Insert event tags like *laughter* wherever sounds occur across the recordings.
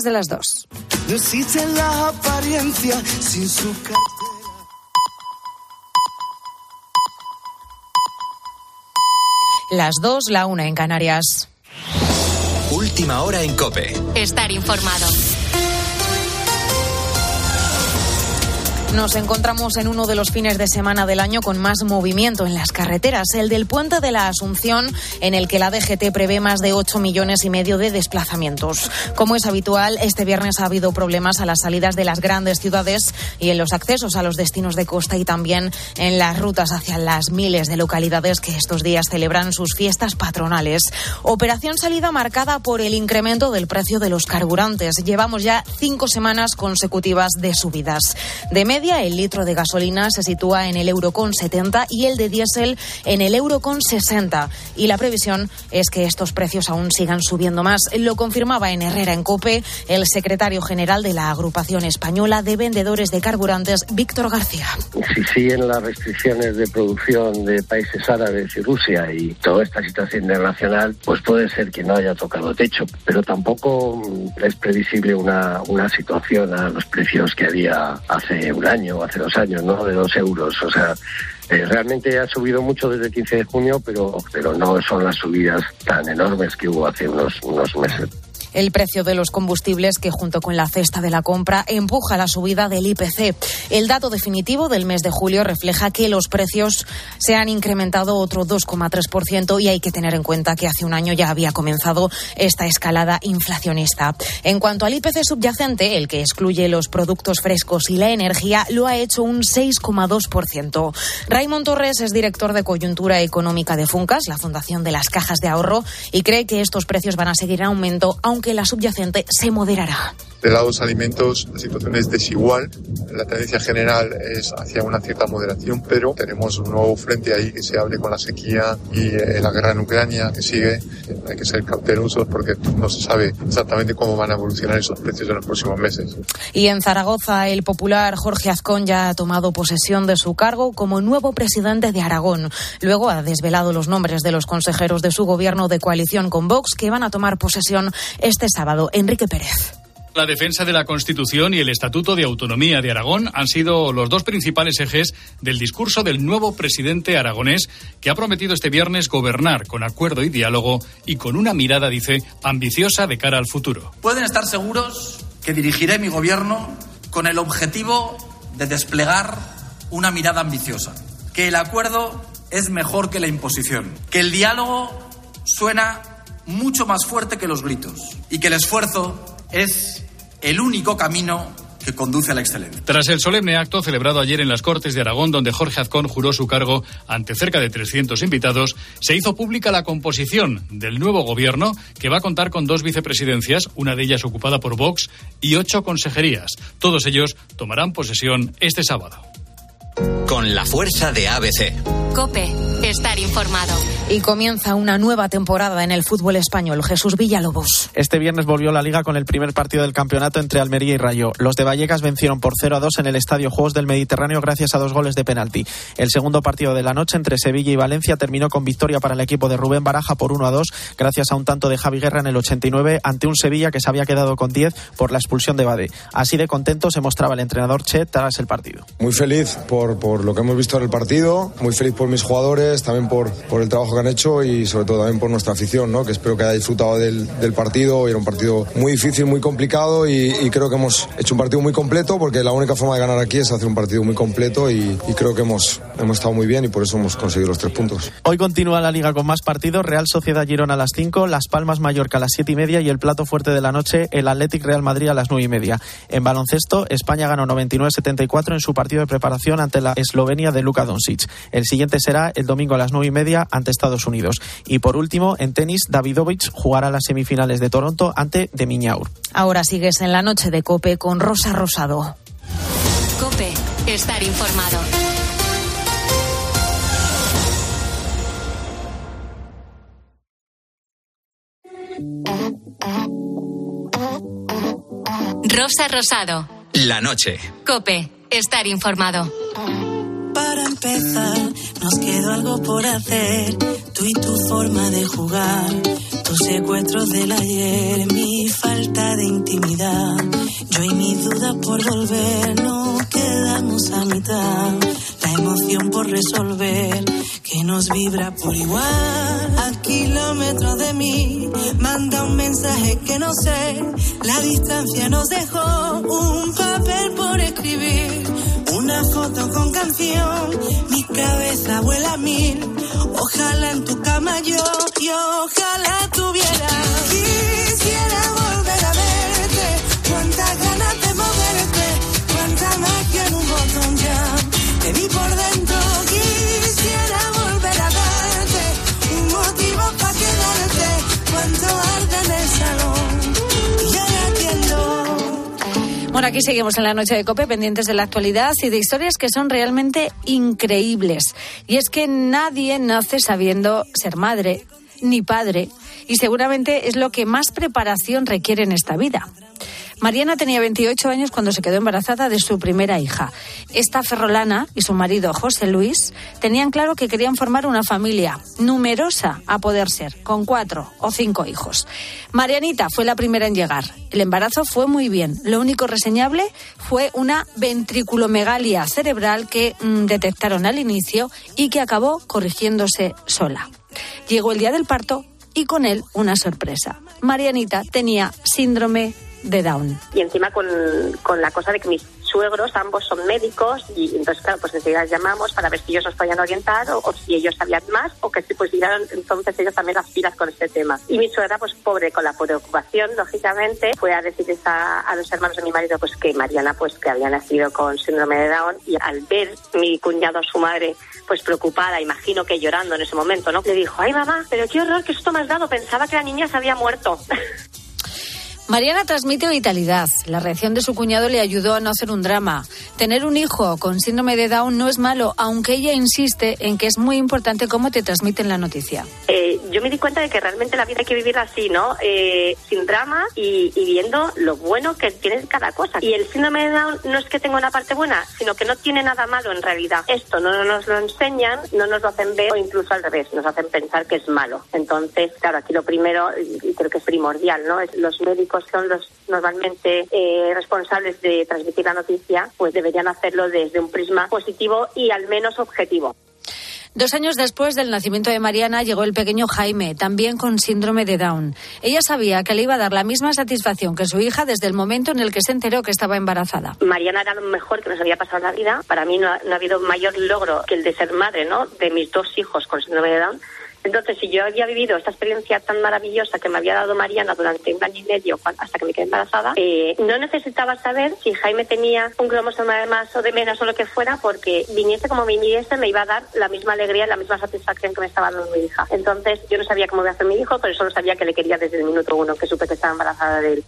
de las dos. No existe la apariencia sin su cartera. Las dos, la una en Canarias. Última hora en Cope. Estar informado. Nos encontramos en uno de los fines de semana del año con más movimiento en las carreteras, el del puente de la Asunción, en el que la DGT prevé más de 8 millones y medio de desplazamientos. Como es habitual, este viernes ha habido problemas a las salidas de las grandes ciudades y en los accesos a los destinos de costa y también en las rutas hacia las miles de localidades que estos días celebran sus fiestas patronales. Operación salida marcada por el incremento del precio de los carburantes. Llevamos ya cinco semanas consecutivas de subidas. De media, el litro de gasolina se sitúa en el euro con 70 y el de diésel en el euro con 60. Y la previsión es que estos precios aún sigan subiendo más. Lo confirmaba en Herrera en Cope el secretario general de la Agrupación Española de Vendedores de Carburantes, Víctor García. Si siguen las restricciones de producción de países árabes y Rusia y toda esta situación internacional, pues puede ser que no haya tocado techo. Pero tampoco es previsible una, una situación a los precios que había hace un año año, hace dos años, ¿no? De dos euros. O sea, eh, realmente ha subido mucho desde el 15 de junio, pero, pero no son las subidas tan enormes que hubo hace unos, unos meses el precio de los combustibles que junto con la cesta de la compra empuja la subida del IPC. El dato definitivo del mes de julio refleja que los precios se han incrementado otro 2,3% y hay que tener en cuenta que hace un año ya había comenzado esta escalada inflacionista. En cuanto al IPC subyacente, el que excluye los productos frescos y la energía, lo ha hecho un 6,2%. Raymond Torres es director de coyuntura económica de Funcas, la Fundación de las Cajas de Ahorro, y cree que estos precios van a seguir en aumento, aunque que la subyacente se moderará. De lado los alimentos, la situación es desigual. La tendencia general es hacia una cierta moderación, pero tenemos un nuevo frente ahí que se abre con la sequía y eh, la guerra en Ucrania que sigue. Hay que ser cautelosos porque no se sabe exactamente cómo van a evolucionar esos precios en los próximos meses. Y en Zaragoza, el popular Jorge Azcón ya ha tomado posesión de su cargo como nuevo presidente de Aragón. Luego ha desvelado los nombres de los consejeros de su gobierno de coalición con Vox que van a tomar posesión este sábado. Enrique Pérez. La defensa de la Constitución y el Estatuto de Autonomía de Aragón han sido los dos principales ejes del discurso del nuevo presidente aragonés que ha prometido este viernes gobernar con acuerdo y diálogo y con una mirada, dice, ambiciosa de cara al futuro. Pueden estar seguros que dirigiré mi gobierno con el objetivo de desplegar una mirada ambiciosa, que el acuerdo es mejor que la imposición, que el diálogo suena mucho más fuerte que los gritos y que el esfuerzo es el único camino que conduce a la excelencia. Tras el solemne acto celebrado ayer en las Cortes de Aragón, donde Jorge Azcón juró su cargo ante cerca de 300 invitados, se hizo pública la composición del nuevo gobierno, que va a contar con dos vicepresidencias, una de ellas ocupada por Vox, y ocho consejerías. Todos ellos tomarán posesión este sábado. Con la fuerza de ABC. Cope, estar informado. Y comienza una nueva temporada en el fútbol español. Jesús Villalobos. Este viernes volvió la liga con el primer partido del campeonato entre Almería y Rayo. Los de Vallecas vencieron por 0 a 2 en el Estadio Juegos del Mediterráneo gracias a dos goles de penalti. El segundo partido de la noche entre Sevilla y Valencia terminó con victoria para el equipo de Rubén Baraja por 1 a 2 gracias a un tanto de Javi Guerra en el 89 ante un Sevilla que se había quedado con 10 por la expulsión de Bade. Así de contento se mostraba el entrenador Che tras el partido. Muy feliz por, por lo que hemos visto en el partido, muy feliz por mis jugadores, también por, por el trabajo que han hecho y sobre todo también por nuestra afición, ¿no? que espero que haya disfrutado del, del partido. Era un partido muy difícil, muy complicado y, creo que hemos hecho un partido muy completo porque la única forma de ganar aquí es hacer un partido muy completo y, y creo que hemos, hemos estado muy bien y por eso hemos conseguido los tres puntos. Hoy continúa la liga con más partidos, Real Sociedad Girona a las 5, Las Palmas Mallorca a las 7 y media y el plato fuerte de la noche, el Athletic Real Madrid a las 9 y media. En baloncesto, España ganó 99-74 en su partido de preparación ante la Eslovenia de Luka Doncic. El siguiente será el domingo a las nueve y media ante Estados Unidos. Y por último, en tenis, Davidovich jugará las semifinales de Toronto ante de Miñaur. Ahora sigues en la noche de Cope con Rosa Rosado. Cope, estar informado. Rosa Rosado. La noche. Cope, estar informado. Para empezar, nos quedó algo por hacer. Tú y tu forma de jugar Tus secuestros del ayer, mi falta de intimidad. Yo y mi duda por volver, no quedamos a mitad. La emoción por resolver, que nos vibra por igual. A kilómetros de mí, manda un mensaje que no sé. La distancia nos dejó un papel por escribir. Una foto con canción, mi cabeza vuela a mil. Ojalá en tu cama yo, y ojalá tuviera. Quisiera Bueno, aquí seguimos en la noche de Cope, pendientes de la actualidad y de historias que son realmente increíbles. Y es que nadie nace sabiendo ser madre ni padre, y seguramente es lo que más preparación requiere en esta vida. Mariana tenía 28 años cuando se quedó embarazada de su primera hija. Esta ferrolana y su marido José Luis tenían claro que querían formar una familia numerosa a poder ser, con cuatro o cinco hijos. Marianita fue la primera en llegar. El embarazo fue muy bien. Lo único reseñable fue una ventriculomegalia cerebral que mm, detectaron al inicio y que acabó corrigiéndose sola. Llegó el día del parto y con él una sorpresa. Marianita tenía síndrome de Down. y encima con, con la cosa de que mis suegros ambos son médicos y entonces claro pues enseguida llamamos para ver si ellos nos podían orientar o, o si ellos sabían más o que si pusieran entonces ellos también las pilas con este tema y mi suegra pues pobre con la preocupación lógicamente fue a decirles a, a los hermanos de mi marido pues que Mariana pues que había nacido con síndrome de Down y al ver mi cuñado a su madre pues preocupada, imagino que llorando en ese momento, ¿no? Le dijo, ay mamá, pero qué horror que esto me has dado, pensaba que la niña se había muerto. *laughs* Mariana transmite vitalidad. La reacción de su cuñado le ayudó a no hacer un drama. Tener un hijo con síndrome de Down no es malo, aunque ella insiste en que es muy importante cómo te transmiten la noticia. Eh, yo me di cuenta de que realmente la vida hay que vivirla así, ¿no? Eh, sin drama y, viendo lo bueno que tiene cada cosa. Y el síndrome de Down no es que tenga una parte buena, sino que no tiene nada malo en realidad. Esto no nos lo enseñan, no nos lo hacen ver o incluso al revés, nos hacen pensar que es malo. Entonces, claro, aquí lo primero, y creo que es primordial, ¿no? Es los médicos son los normalmente eh, responsables de transmitir la noticia, pues deberían hacerlo desde un prisma positivo y al menos objetivo. Dos años después del nacimiento de Mariana llegó el pequeño Jaime, también con síndrome de Down. Ella sabía que le iba a dar la misma satisfacción que su hija desde el momento en el que se enteró que estaba embarazada. Mariana era lo mejor que nos había pasado en la vida. Para mí no ha, no ha habido mayor logro que el de ser madre, ¿no? De mis dos hijos con síndrome de Down. Entonces, si yo había vivido esta experiencia tan maravillosa que me había dado Mariana durante un año y medio hasta que me quedé embarazada, eh, no necesitaba saber si Jaime tenía un cromosoma de más o de menos o lo que fuera, porque viniese como viniese me iba a dar la misma alegría y la misma satisfacción que me estaba dando mi hija. Entonces, yo no sabía cómo iba a hacer mi hijo, pero solo sabía que le quería desde el minuto uno que supe que estaba embarazada de él.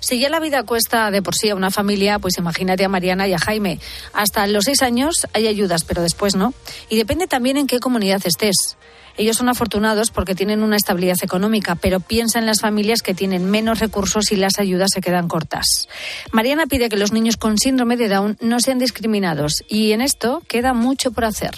Si ya la vida cuesta de por sí a una familia, pues imagínate a Mariana y a Jaime. Hasta los seis años hay ayudas, pero después no. Y depende también en qué comunidad estés. Ellos son afortunados porque tienen una estabilidad económica, pero piensa en las familias que tienen menos recursos y las ayudas se quedan cortas. Mariana pide que los niños con síndrome de Down no sean discriminados y en esto queda mucho por hacer.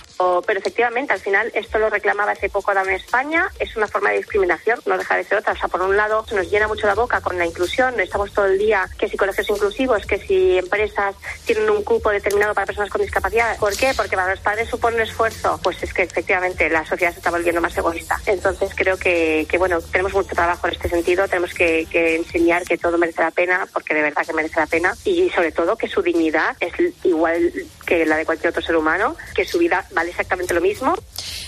Pero efectivamente, al final, esto lo reclamaba hace poco Down España, es una forma de discriminación, no deja de ser otra. O sea, por un lado, nos llena mucho la boca con la inclusión, estamos todo el día que si colegios inclusivos, que si empresas tienen un cupo determinado para personas con discapacidad. ¿Por qué? Porque para los padres supone un esfuerzo. Pues es que efectivamente la sociedad se está volviendo más egoísta. Entonces creo que, que bueno, tenemos mucho trabajo en este sentido, tenemos que, que enseñar que todo merece la pena, porque de verdad que merece la pena, y sobre todo que su dignidad es igual que la de cualquier otro ser humano, que su vida vale exactamente lo mismo.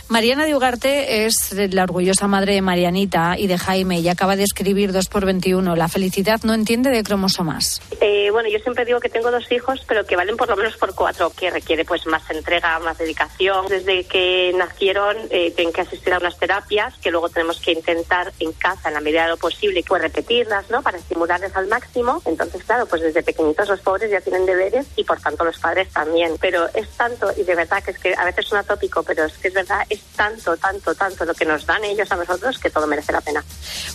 Mariana de Ugarte es la orgullosa madre de Marianita y de Jaime y acaba de escribir 2 por 21 La felicidad no entiende de cromosomas. Eh, bueno, yo siempre digo que tengo dos hijos, pero que valen por lo menos por cuatro, que requiere pues más entrega, más dedicación. Desde que nacieron eh, tienen que asistir a unas terapias que luego tenemos que intentar en casa, en la medida de lo posible, pues repetirlas, ¿no? Para estimularles al máximo. Entonces, claro, pues desde pequeñitos los pobres ya tienen deberes y por tanto los padres también. Pero es tanto, y de verdad que es que a veces suena tópico, pero es que es verdad, es tanto, tanto, tanto lo que nos dan ellos a nosotros que todo merece la pena.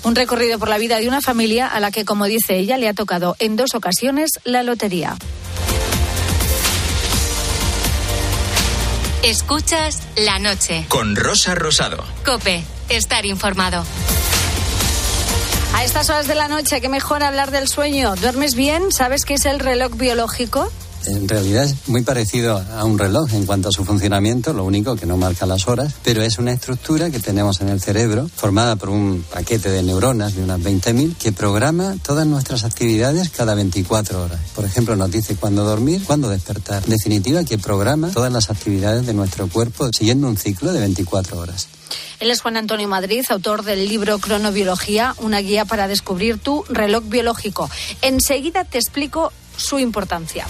Un recorrido por la vida de una familia a la que, como dice ella, le ha tocado en dos ocasiones la lotería. Escuchas la noche. Con Rosa Rosado. Cope, estar informado. A estas horas de la noche, qué mejor hablar del sueño. ¿Duermes bien? ¿Sabes qué es el reloj biológico? En realidad es muy parecido a un reloj en cuanto a su funcionamiento, lo único que no marca las horas, pero es una estructura que tenemos en el cerebro formada por un paquete de neuronas de unas 20.000 que programa todas nuestras actividades cada 24 horas. Por ejemplo, nos dice cuándo dormir, cuándo despertar. En definitiva, que programa todas las actividades de nuestro cuerpo siguiendo un ciclo de 24 horas. Él es Juan Antonio Madrid, autor del libro Cronobiología, una guía para descubrir tu reloj biológico. Enseguida te explico su importancia.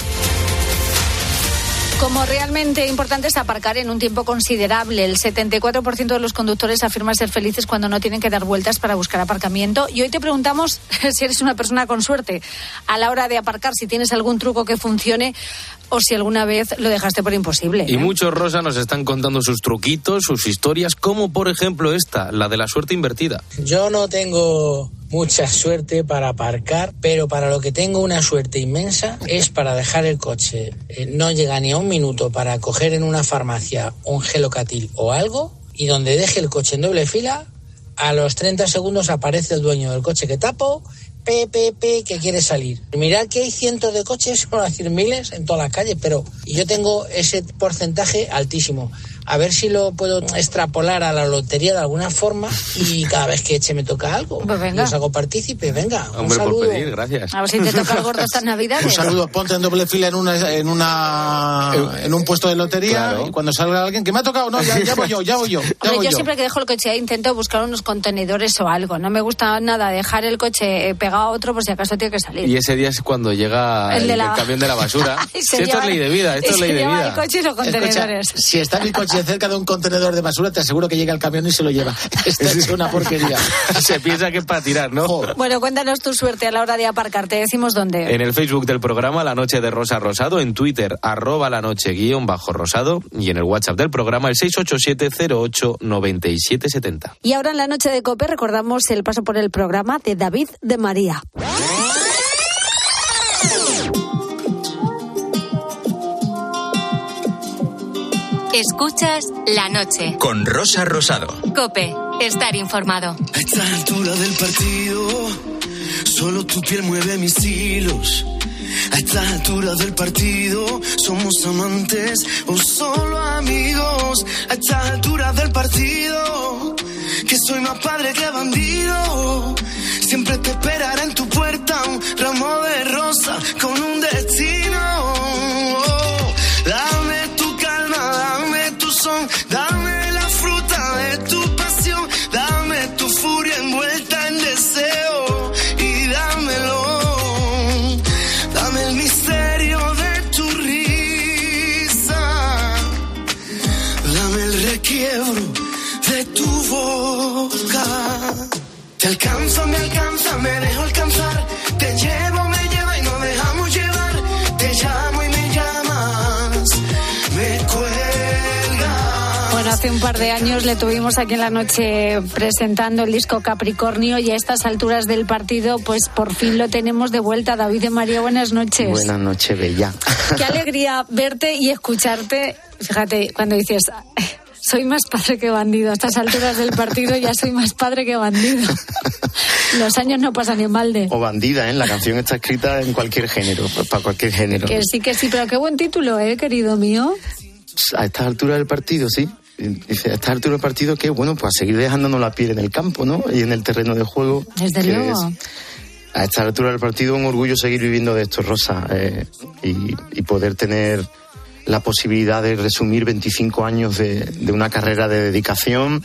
Como realmente importante es aparcar en un tiempo considerable. El 74% de los conductores afirma ser felices cuando no tienen que dar vueltas para buscar aparcamiento. Y hoy te preguntamos *laughs* si eres una persona con suerte a la hora de aparcar, si tienes algún truco que funcione o si alguna vez lo dejaste por imposible. Y muchos, Rosa, nos están contando sus truquitos, sus historias, como por ejemplo esta, la de la suerte invertida. Yo no tengo mucha suerte para aparcar, pero para lo que tengo una suerte inmensa es para dejar el coche. Eh, no llega ni a un minuto para coger en una farmacia un gelocatil o algo y donde deje el coche en doble fila, a los 30 segundos aparece el dueño del coche que tapo PPP que quiere salir. Mirad que hay cientos de coches, *laughs* por decir miles, en todas las calles, pero yo tengo ese porcentaje altísimo. A ver si lo puedo extrapolar a la lotería de alguna forma y cada vez que eche me toca algo, pues venga. los hago partícipe. Venga, un Hombre, saludo. por pedir, gracias. A ver si te toca el gordo estas *laughs* navidades. Un saludo, ponte en doble fila en una en una en un puesto de lotería Claro. y cuando salga alguien que me ha tocado, no, ya, ya voy yo, ya voy yo, ya Hombre, voy yo yo. siempre que dejo el coche ahí intento buscar unos contenedores o algo. No me gusta nada dejar el coche eh, pegado a otro por si acaso tiene que salir. Y ese día es cuando llega El el, de la- el camión de la basura. Y Si se esto es ley de vida, esto es ley de vida. el coche y los contenedores. Escucha, si está mi coche cerca de un contenedor de basura, te aseguro que llega el camión y se lo lleva. *laughs* Esto es una porquería. *laughs* Se piensa que es para tirar, ¿no? Bueno, cuéntanos tu suerte a la hora de aparcar. Te decimos dónde. En el Facebook del programa La Noche de Rosa Rosado, en Twitter, arroba la noche guion bajo rosado, y en el WhatsApp del programa, el 687-08-9770. Y ahora en la noche de COPE recordamos el paso por el programa de David de María. Escuchas la noche. Con Rosa Rosado. Cope, estar informado. A esta altura del partido, solo tu piel mueve mis hilos. A esta altura del partido, somos amantes o solo amigos. A esta altura del partido, que soy más padre que bandido. Siempre te esperaré en tu puerta un ramo de rosa con un destino. Te alcanza, me alcanza, me dejo alcanzar, te llevo, me lleva y nos dejamos llevar, te llamo y me llamas, me cuelga. Bueno, hace un par de años le tuvimos aquí en la noche presentando el disco Capricornio y a estas alturas del partido, pues por fin lo tenemos de vuelta. David de María, buenas noches. Buenas noches, Bella. Qué alegría verte y escucharte. Fíjate, cuando dices, soy más padre que bandido, a estas alturas del partido ya soy más padre que bandido. Los años no pasan en balde. O bandida, ¿eh? La canción está escrita en cualquier género, pues, para cualquier género. Que sí, que sí, pero qué buen título, ¿eh, querido mío? A estas alturas del partido, sí. Dice, a estas alturas del partido que, bueno, pues a seguir dejándonos la piel en el campo, ¿no? Y en el terreno de juego. Desde luego. es- a esta altura del partido un orgullo seguir viviendo de esto, Rosa, eh, y, y poder tener la posibilidad de resumir 25 años de, de una carrera de dedicación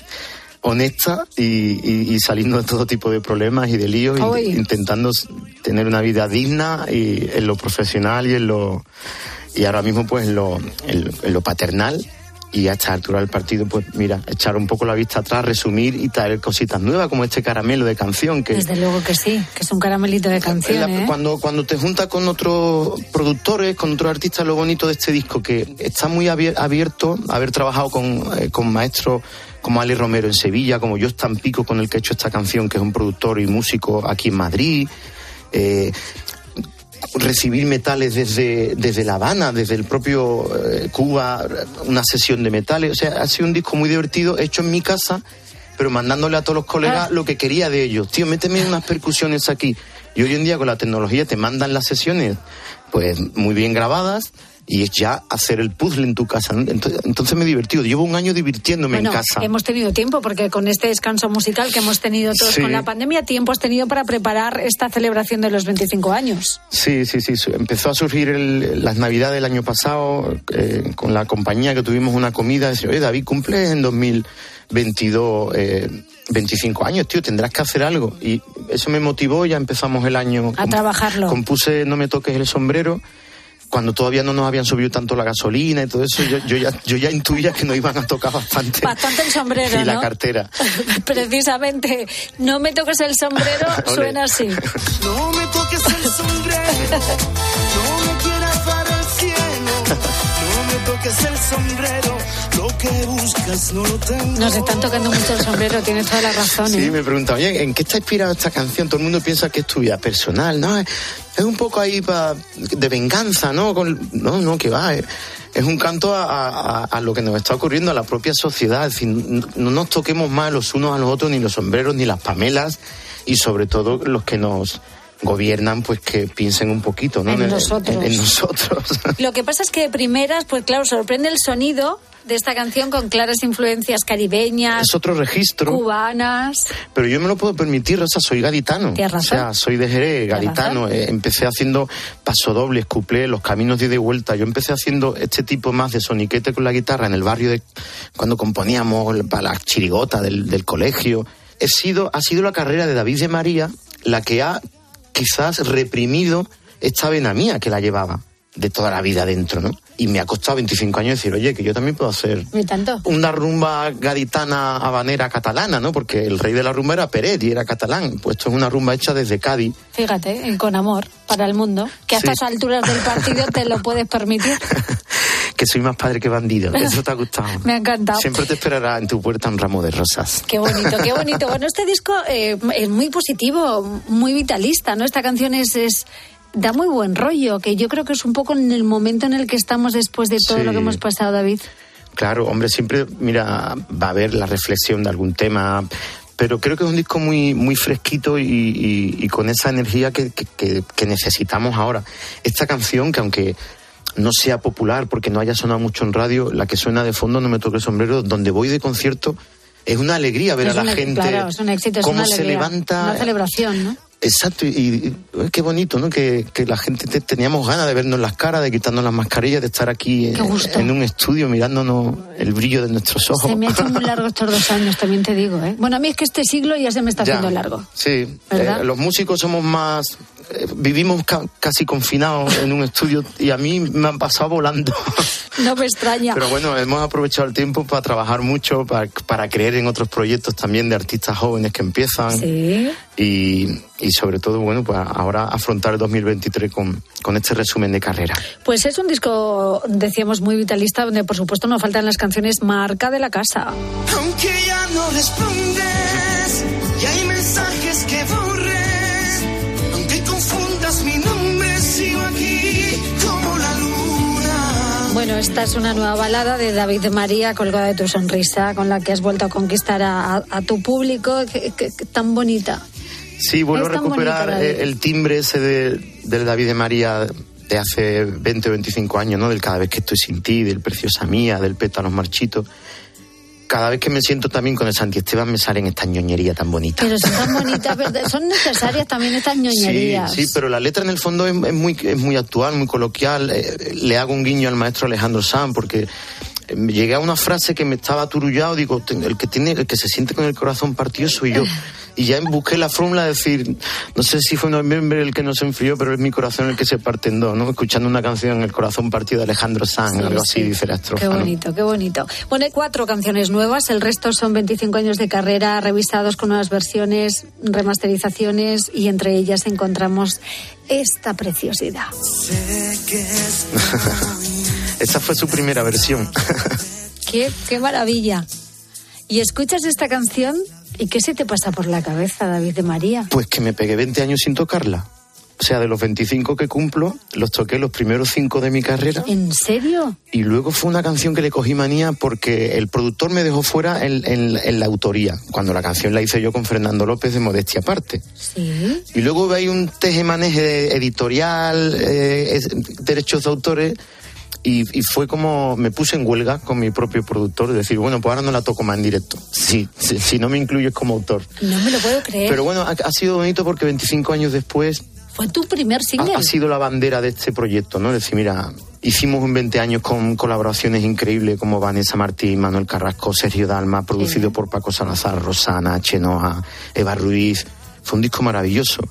honesta y, y- y saliendo de todo tipo de problemas y de líos, y Uy. intentando tener una vida digna y en lo profesional y en lo y ahora mismo pues en lo, en, en lo paternal y a esta altura del partido pues mira echar un poco la vista atrás resumir y traer cositas nuevas como este caramelo de canción que Desde luego que sí, que es un caramelito de canción, la- ¿eh? cuando, cuando te juntas con otros productores, con otros artistas, lo bonito de este disco, que está muy abier- abierto, haber trabajado con, eh, con maestros como Ali Romero en Sevilla, como yo Pico, con el que he hecho esta canción, que es un productor y músico aquí en Madrid. eh, recibir metales desde, desde La Habana, desde el propio eh, Cuba, una sesión de metales. O sea, ha sido un disco muy divertido, hecho en mi casa, pero mandándole a todos los colegas Ah. lo que quería de ellos. Tío, méteme unas percusiones aquí. Y hoy en día con la tecnología te mandan las sesiones, pues muy bien grabadas. Y es ya hacer el puzzle en tu casa. Entonces, entonces me he divertido. Llevo un año divirtiéndome Bueno, en casa. hemos tenido tiempo porque con este descanso musical que hemos tenido todos Sí. con la pandemia, tiempo has tenido para preparar esta celebración de los 25 años. Sí, sí, sí. Empezó a surgir el- las navidades del año pasado eh, con la compañía que tuvimos una comida. Decía, oye, David, cumples en 2022 eh, 25 años, tío, tendrás que hacer algo. Y eso me motivó, ya empezamos el año. A trabajarlo. Compuse No me toques el sombrero. Cuando todavía no nos habían subido tanto la gasolina y todo eso, yo, yo ya, yo ya intuía que nos iban a tocar bastante. Bastante el sombrero, *laughs* y la ¿no? cartera. *laughs* Precisamente, no me toques el sombrero, *laughs* suena así. No me toques el sombrero, no me quieras dar el cielo. No me toques el sombrero, lo que buscas no lo tengo. Nos están tocando mucho el sombrero, tienes toda la razón. Sí, ¿eh? me preguntan, oye, ¿en qué está inspirada esta canción? Todo el mundo piensa que es tu vida personal, ¿no? Es, es un poco ahí pa- de venganza, ¿no? Con- no, no, que va. Es, es un canto a, a- a lo que nos está ocurriendo a la propia sociedad. Es decir, no, no nos toquemos más los unos a los otros, ni los sombreros, ni las pamelas, y sobre todo los que nos gobiernan, pues que piensen un poquito, ¿no? En nosotros. en- en nosotros. *laughs* Lo que pasa es que de primeras, pues claro, sorprende el sonido de esta canción con claras influencias caribeñas, es otro registro. cubanas. Pero yo me lo puedo permitir, o sea, soy gaditano. Razón. O sea, soy de Jerez, gaditano. Eh, empecé haciendo pasodobles, cuplé, los caminos de ida y vuelta. Yo empecé haciendo este tipo más de soniquete con la guitarra en el barrio de cuando componíamos para la chirigota del, del colegio. He sido, ha sido la carrera de David de María la que ha quizás reprimido esta vena mía que la llevaba de toda la vida dentro, ¿no? Y me ha costado 25 años decir, oye, que yo también puedo hacer tanto. una rumba gaditana habanera catalana, ¿no? Porque el rey de la rumba era Peret y era catalán. Pues esto es una rumba hecha desde Cádiz. Fíjate, y con amor para el mundo, que a Sí. estas alturas del partido te lo puedes permitir. *laughs* Que soy más padre que bandido. Eso te ha gustado. *laughs* Me ha encantado. Siempre te esperará en tu puerta un ramo de rosas. Qué bonito, qué bonito. Bueno, este disco eh, es muy positivo, muy vitalista, ¿no? Esta canción es, es da muy buen rollo, que yo creo que es un poco en el momento en el que estamos después de todo Sí. lo que hemos pasado, David. Claro, hombre, siempre, mira, va a haber la reflexión de algún tema, pero creo que es un disco muy, muy fresquito y, y- y con esa energía que, que- que- que necesitamos ahora. Esta canción, que aunque no sea popular porque no haya sonado mucho en radio, la que suena de fondo, no me toque el sombrero, donde voy de concierto, es una alegría ver Es a la gente Claro, es un éxito, es cómo una se levanta. Una celebración, ¿no? Exacto, y, y, qué bonito, ¿no? Que, que la gente te- teníamos ganas de vernos las caras, de quitarnos las mascarillas, de estar aquí en, un estudio mirándonos el brillo de nuestros ojos. Se me ha hecho muy largo estos dos años, también te digo, ¿eh? Bueno, a mí es que este siglo ya se me está Ya. haciendo largo. Sí, eh, los músicos somos más. Vivimos ca- casi confinados en un estudio y a mí me han pasado volando. No me extraña. Pero bueno, hemos aprovechado el tiempo para trabajar mucho, para, para creer en otros proyectos también de artistas jóvenes que empiezan. Sí. Y, y sobre todo, bueno, pues ahora afrontar el 2023 con, con este resumen de carrera. Pues es un disco, decíamos, muy vitalista, donde por supuesto no faltan las canciones marca de la casa. Aunque ya no respondes esta es una nueva balada de David de María, colgada de tu sonrisa, con la que has vuelto a conquistar a, a- a tu público. Tan bonita. Sí, vuelvo a recuperar David. eh, el timbre ese de, del David de María de hace 20 o 25 años, ¿no? Del cada vez que estoy sin ti, del Preciosa Mía, del Pétalos Marchitos. Cada vez que me siento también con el Santi Esteban me salen estas ñoñerías tan bonitas. Pero son tan bonitas, son necesarias también estas ñoñerías. Sí, sí, pero la letra en el fondo es, es muy, es muy actual, muy coloquial. Eh, le hago un guiño al maestro Alejandro Sanz porque eh, llegué a una frase que me estaba aturullado, digo, "Ten- el que tiene, el que se siente con el corazón partido soy yo. *laughs* Y ya busqué la fórmula de decir, no sé si fue noviembre el que nos enfrió, pero es mi corazón el que se parte en dos, ¿no? Escuchando una canción, El corazón partido de Alejandro Sanz, Sí, algo así sí. dice la estrofa. Qué ¿no? bonito, qué bonito. Bueno, hay cuatro canciones nuevas, el resto son 25 años de carrera, revisados con nuevas versiones, remasterizaciones y entre ellas encontramos esta preciosidad. Sé que es *laughs* Esa fue su primera versión. Qué, qué maravilla. Y escuchas esta canción y ¿qué se te pasa por la cabeza, David de María? Pues que me pegué 20 años sin tocarla. O sea, de los 25 que cumplo, los toqué los primeros cinco de mi carrera. ¿En serio? Y luego fue una canción que le cogí manía porque el productor me dejó fuera en, en- en la autoría, cuando la canción la hice yo con Fernando López de Modestia Aparte. Sí. Y luego hay un teje-maneje editorial, eh, es- derechos de autores, y, y fue como me puse en huelga con mi propio productor, de decir, bueno, pues ahora no la toco más en directo. Sí, si, si no me incluyes como autor. No me lo puedo creer. Pero bueno, ha, ha sido bonito porque 25 años después Fue tu primer single. ha sido la bandera de este proyecto, ¿no? Es decir, mira, hicimos en 20 años con colaboraciones increíbles como Vanessa Martín, Manuel Carrasco, Sergio Dalma, producido por Paco Salazar, Rosana, Chenoa, Eva Ruiz. Fue un disco maravilloso.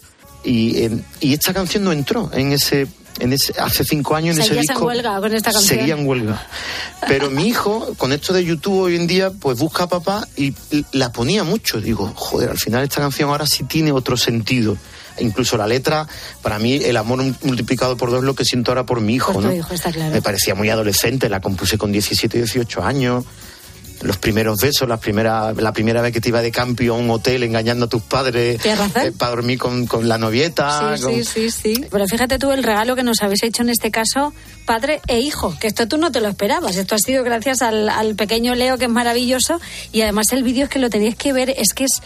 Y, eh, y esta canción no entró en ese, en ese hace cinco años en ese Seguías en disco. huelga con esta canción. Seguía en huelga. Pero mi hijo, con esto de YouTube hoy en día, pues busca a papá y la ponía mucho. Digo, joder, al final esta canción ahora sí tiene otro sentido. Incluso la letra, para mí, el amor multiplicado por dos es lo que siento ahora por mi hijo, Por ¿no? hijo, está claro. Me parecía muy adolescente, la compuse con 17, 18 años. Los primeros besos, la primera, la primera vez que te iba de campio a un hotel engañando a tus padres razón. para dormir con, con la novieta. Sí, con- sí, sí, sí. Pero fíjate tú el regalo que nos habéis hecho en este caso, padre e hijo, que esto tú no te lo esperabas. Esto ha sido gracias al, al pequeño Leo, que es maravilloso, y además el vídeo es que lo tenéis que ver, es que es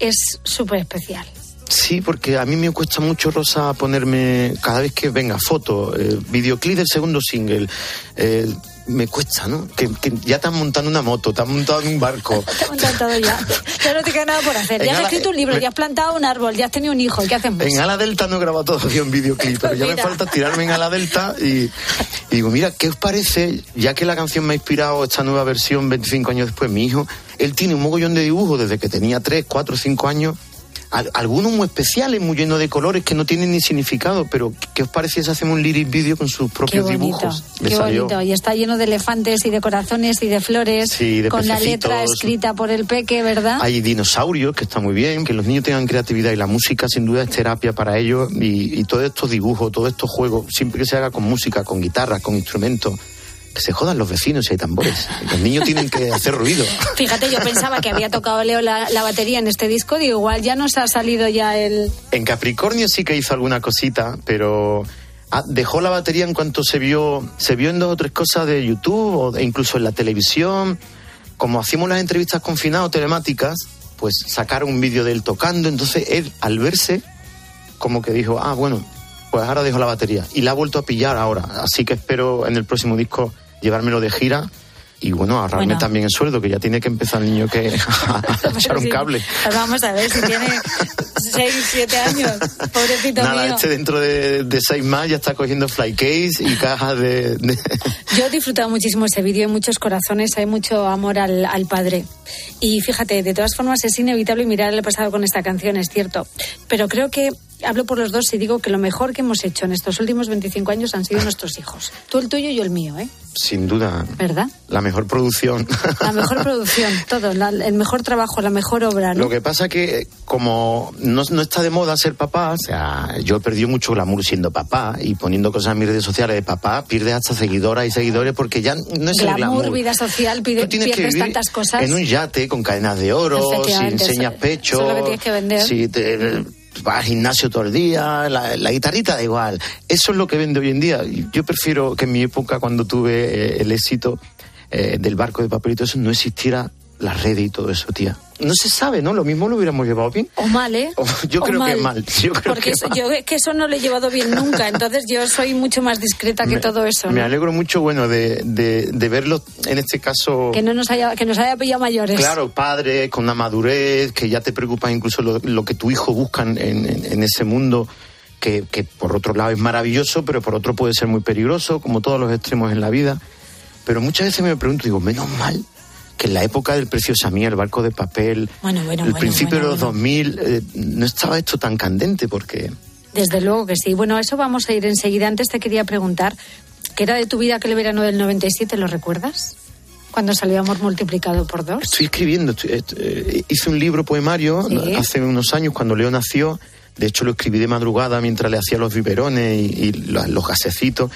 es súper especial. Sí, porque a mí me cuesta mucho, Rosa, ponerme cada vez que venga foto, eh, videoclip del segundo single. eh, me cuesta, ¿no? Que, que ya estás montando una moto, estás montado en un barco. *laughs* Te hemos encantado ya. Ya no te queda nada por hacer. En Ya has ala- escrito un libro, me- ya has plantado un árbol, ya has tenido un hijo. ¿Qué hacemos? En Ala Delta no he grabado todavía un videoclip, pero ya me Mira. falta tirarme en Ala Delta y, y digo, mira, ¿qué os parece? Ya que la canción me ha inspirado esta nueva versión 25 años después, mi hijo, él tiene un mogollón de dibujos desde que tenía 3, 4, 5 años. Al- algunos muy especiales, muy llenos de colores que no tienen ni significado, pero ¿qué os parece si hacemos un lyric video con sus Qué propios bonito, dibujos? Qué bonito. Y está lleno de elefantes y de corazones y de flores, Sí, de con la letra escrita por el peque, ¿verdad? Hay dinosaurios, que está muy bien, que los niños tengan creatividad y la música sin duda es terapia para ellos y, y todos estos dibujos, todos estos juegos, siempre que se haga con música, con guitarra, con instrumentos, que se jodan los vecinos si hay tambores. Los niños tienen que hacer ruido. Fíjate, yo pensaba que había tocado Leo la, la batería en este disco, digo, igual ya nos ha salido ya el... En Capricornio sí que hizo alguna cosita, pero ah, dejó la batería en cuanto se vio, se vio en dos o tres cosas de YouTube o de- incluso en la televisión. Como hacíamos las entrevistas confinadas o telemáticas, pues sacaron un vídeo de él tocando. Entonces él, al verse, como que dijo, ah, bueno, pues ahora dejo la batería. Y la ha vuelto a pillar ahora. Así que espero en el próximo disco llevármelo de gira. Y bueno, ahorrarme Bueno. también el sueldo, que ya tiene que empezar el niño que *laughs* a echar un cable. Vamos a ver si tiene 6, 7 años, pobrecito Nada, mío. este dentro de, de seis más ya está cogiendo fly case y cajas de... de- *laughs* Yo he disfrutado muchísimo ese vídeo, hay muchos corazones, hay mucho amor al, al padre. Y fíjate, de todas formas es inevitable mirar el pasado con esta canción, es cierto. Pero creo que hablo por los dos y digo que lo mejor que hemos hecho en estos últimos 25 años han sido nuestros hijos. Tú el tuyo y yo el mío, ¿eh? Sin duda, ¿Verdad? la mejor producción. *laughs* La mejor producción, todo, la- el mejor trabajo, la mejor obra, ¿no? Lo que pasa que como no, no está de moda ser papá, o sea, yo he perdido mucho glamour siendo papá y poniendo cosas en mis redes sociales de papá, pierdes hasta seguidoras y seguidores porque ya no es el glamour, glamour. vida social, pide, Tú tienes que vivir tantas cosas. en un yate con cadenas de oro, si enseñas pecho, eso es lo que tienes que vender. si te vas al gimnasio todo el día, la, la guitarrita da igual. Eso es lo que vende hoy en día. Yo prefiero que en mi época, cuando tuve eh, el éxito eh, del barco de papel y todo eso, no existiera las redes y todo eso, tía. No se sabe, ¿no? Lo mismo lo hubiéramos llevado bien. O mal, ¿eh? *laughs* Yo O creo que mal. Yo creo Porque que eso- mal. yo es que eso no lo he llevado bien nunca, *laughs* entonces yo soy mucho más discreta que Me- todo eso, Me alegro mucho, bueno, de, de, de verlo en este caso. Que no nos haya, que nos haya pillado mayores. Claro, padre, con una madurez, que ya te preocupa incluso lo, lo que tu hijo busca en, en- en ese mundo, que, que por otro lado es maravilloso, pero por otro puede ser muy peligroso, como todos los extremos en la vida. Pero muchas veces me pregunto, digo, menos mal que en la época del Preciosa Mía, el barco de papel, Bueno, bueno, el bueno, principio de los bueno. 2000, eh, no estaba esto tan candente, porque Desde luego que sí. Bueno, a eso vamos a ir enseguida. Antes te quería preguntar, ¿qué era de tu vida aquel verano del 97? ¿Lo recuerdas? Cuando salió Amor multiplicado por dos. Estoy escribiendo, estoy- est- eh, hice un libro poemario Sí. hace unos años cuando Leo nació. De hecho, lo escribí de madrugada mientras le hacía los biberones y, y los gasecitos.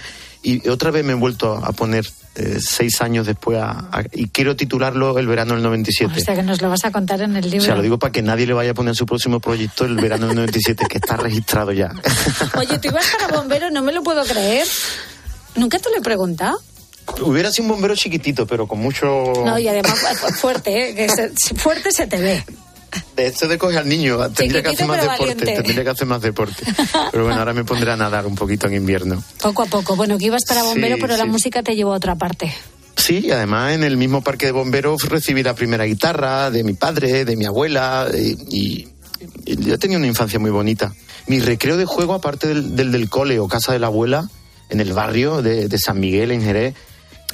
Y otra vez me he vuelto a poner eh, seis años después a- a- y quiero titularlo El verano del 97. O sea, que nos lo vas a contar en el O libro. sea, lo digo para que nadie le vaya a poner su próximo proyecto el verano del 97, que está registrado ya. *laughs* Oye, tú ibas para bombero, no me lo puedo creer. ¿Nunca te lo he preguntado? Hubiera sido un bombero chiquitito, pero con mucho... No, y además fu- fuerte, ¿eh? Que se- fuerte se te ve. De esto de coger al niño, tendría que hacer más deporte, tendría que hacer más deporte. Pero bueno, ahora me pondré a nadar un poquito en invierno. Poco a poco. Bueno, que ibas para bombero, Sí, pero la sí. música te llevó a otra parte. Sí, y además en el mismo parque de bomberos recibí la primera guitarra de mi padre, de mi abuela, y, y- y yo tenía una infancia muy bonita. Mi recreo de juego, aparte del, del, del cole o casa de la abuela, en el barrio de, de San Miguel, en Jerez,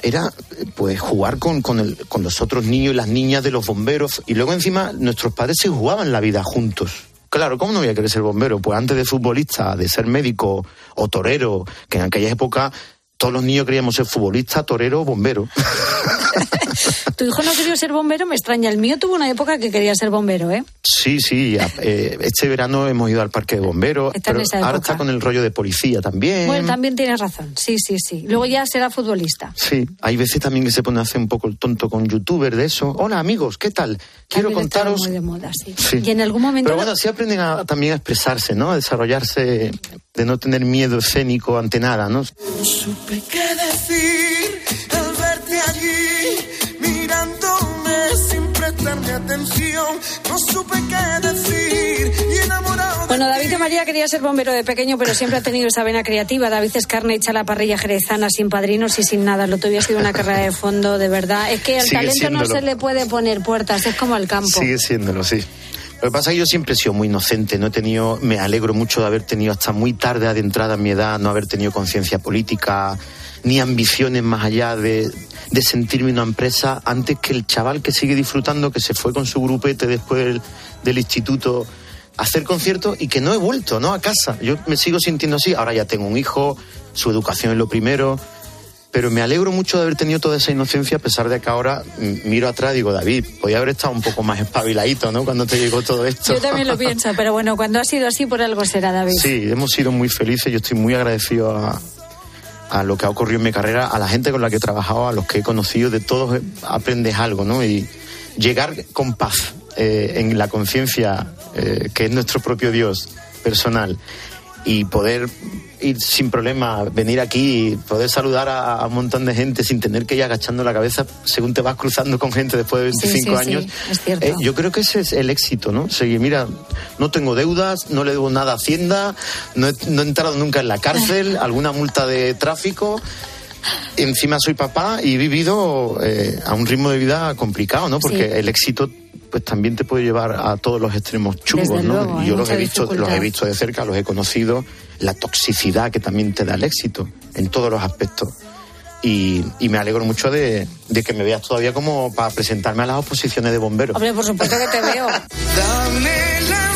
era pues jugar con, con, el- con los otros niños y las niñas de los bomberos. Y luego encima nuestros padres se jugaban la vida juntos. Claro, ¿cómo no voy a querer ser bombero? Pues antes de futbolista, de ser médico o torero, que en aquella época todos los niños queríamos ser futbolista, torero o bombero. *laughs* Tu hijo no quería ser bombero, me extraña. El mío tuvo una época que quería ser bombero, ¿eh? Sí, sí, eh, este verano hemos ido al parque de bomberos, Está en pero ahora está con el rollo de policía también. Bueno, también tienes razón. Sí, sí, sí. Luego ya será futbolista. Sí, hay veces también que se pone a hacer un poco el tonto con youtuber de eso. Hola amigos, ¿qué tal? Quiero También contaros... muy de moda, sí. Sí. Y en algún momento... Pero bueno, sí aprenden a- también a expresarse, ¿no? A desarrollarse, de no tener miedo escénico ante nada, ¿no? No supe qué decir al verte allí, mirándome sin prestarme atención. No supe qué decir y enamorado. Bueno, David de María quería ser bombero de pequeño, pero siempre ha tenido esa vena creativa. David es carne hecha a la parrilla jerezana, sin padrinos y sin nada. Lo tuyo ha sido una carrera de fondo, de verdad. Es que al talento no se le puede poner puertas, es como al campo. Sigue siéndolo, sí. Lo que pasa es que yo siempre he sido muy inocente, no he tenido, me alegro mucho de haber tenido hasta muy tarde adentrada en mi edad, no haber tenido conciencia política, ni ambiciones más allá de, sentirme una empresa, antes que el chaval que sigue disfrutando, que se fue con su grupete después del, del instituto a hacer conciertos y que no he vuelto, ¿no? A casa. Yo me sigo sintiendo así, ahora ya tengo un hijo, su educación es lo primero, pero me alegro mucho de haber tenido toda esa inocencia, a pesar de que ahora miro atrás y digo, David, podía haber estado un poco más espabiladito, ¿no? Cuando te llegó todo esto. Yo también lo *laughs* pienso, pero bueno, cuando ha sido así, por algo será, David. Sí, hemos sido muy felices, yo estoy muy agradecido a, a lo que ha ocurrido en mi carrera, a la gente con la que he trabajado, a los que he conocido, de todos eh, aprendes algo, ¿no? Y llegar con paz eh, en la conciencia, eh, que es nuestro propio Dios personal, y poder ir sin problema, venir aquí y poder saludar a, a un montón de gente sin tener que ir agachando la cabeza según te vas cruzando con gente después de Sí, 25 sí, sí, años. es cierto. Eh, yo creo que ese es el éxito, ¿no? Seguir, mira, no tengo deudas, no le debo nada a Hacienda, no he, no he entrado nunca en la cárcel, *laughs* alguna multa de tráfico. Encima soy papá y he vivido eh, a un ritmo de vida complicado, ¿no? Porque Sí. el éxito pues también te puede llevar a todos los extremos chungos, ¿no? luego, yo los he visto, los he visto de cerca, los he conocido, la toxicidad que también te da el éxito en todos los aspectos. Y, y me alegro mucho de, de que me veas todavía como para presentarme a las oposiciones de bomberos. Hombre, por supuesto que te veo. *laughs* Dame la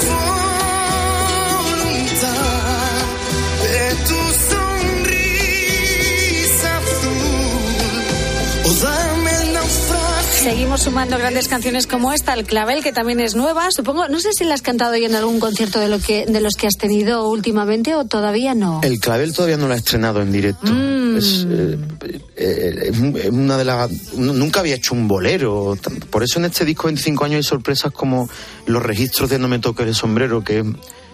Seguimos sumando grandes canciones como esta, El Clavel, que también es nueva. Supongo, no sé si la has cantado ya en algún concierto de, lo que, de los que has tenido últimamente o todavía no. El clavel todavía no lo he estrenado en directo. Mm. Es, eh, eh, es un- es una de las. Nunca había hecho un bolero. Por eso en este disco 25 años hay sorpresas como los registros de No me toques el sombrero, que es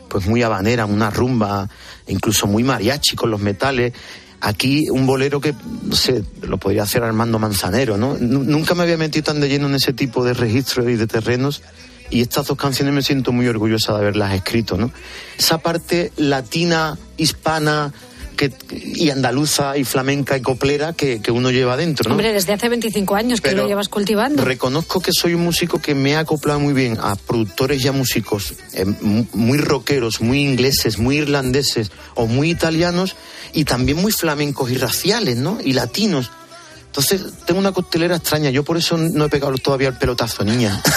pues muy habanera, una rumba, incluso muy mariachi con los metales. Aquí un bolero que, no sé, lo podría hacer Armando Manzanero, ¿no? Nu- Nunca me había metido tan de lleno en ese tipo de registros y de terrenos. Y estas dos canciones me siento muy orgullosa de haberlas escrito, ¿no? Esa parte latina, hispana que, y andaluza y flamenca y coplera que, que uno lleva dentro, ¿no? Hombre, desde hace 25 años que lo llevas cultivando. Reconozco que soy un músico que me ha acoplado muy bien a productores y a músicos eh, mu- muy rockeros, muy ingleses, muy irlandeses o muy italianos y también muy flamencos y raciales, ¿no? Y latinos. Entonces, tengo una costelera extraña. Yo por eso no he pegado todavía el pelotazo, niña. *laughs*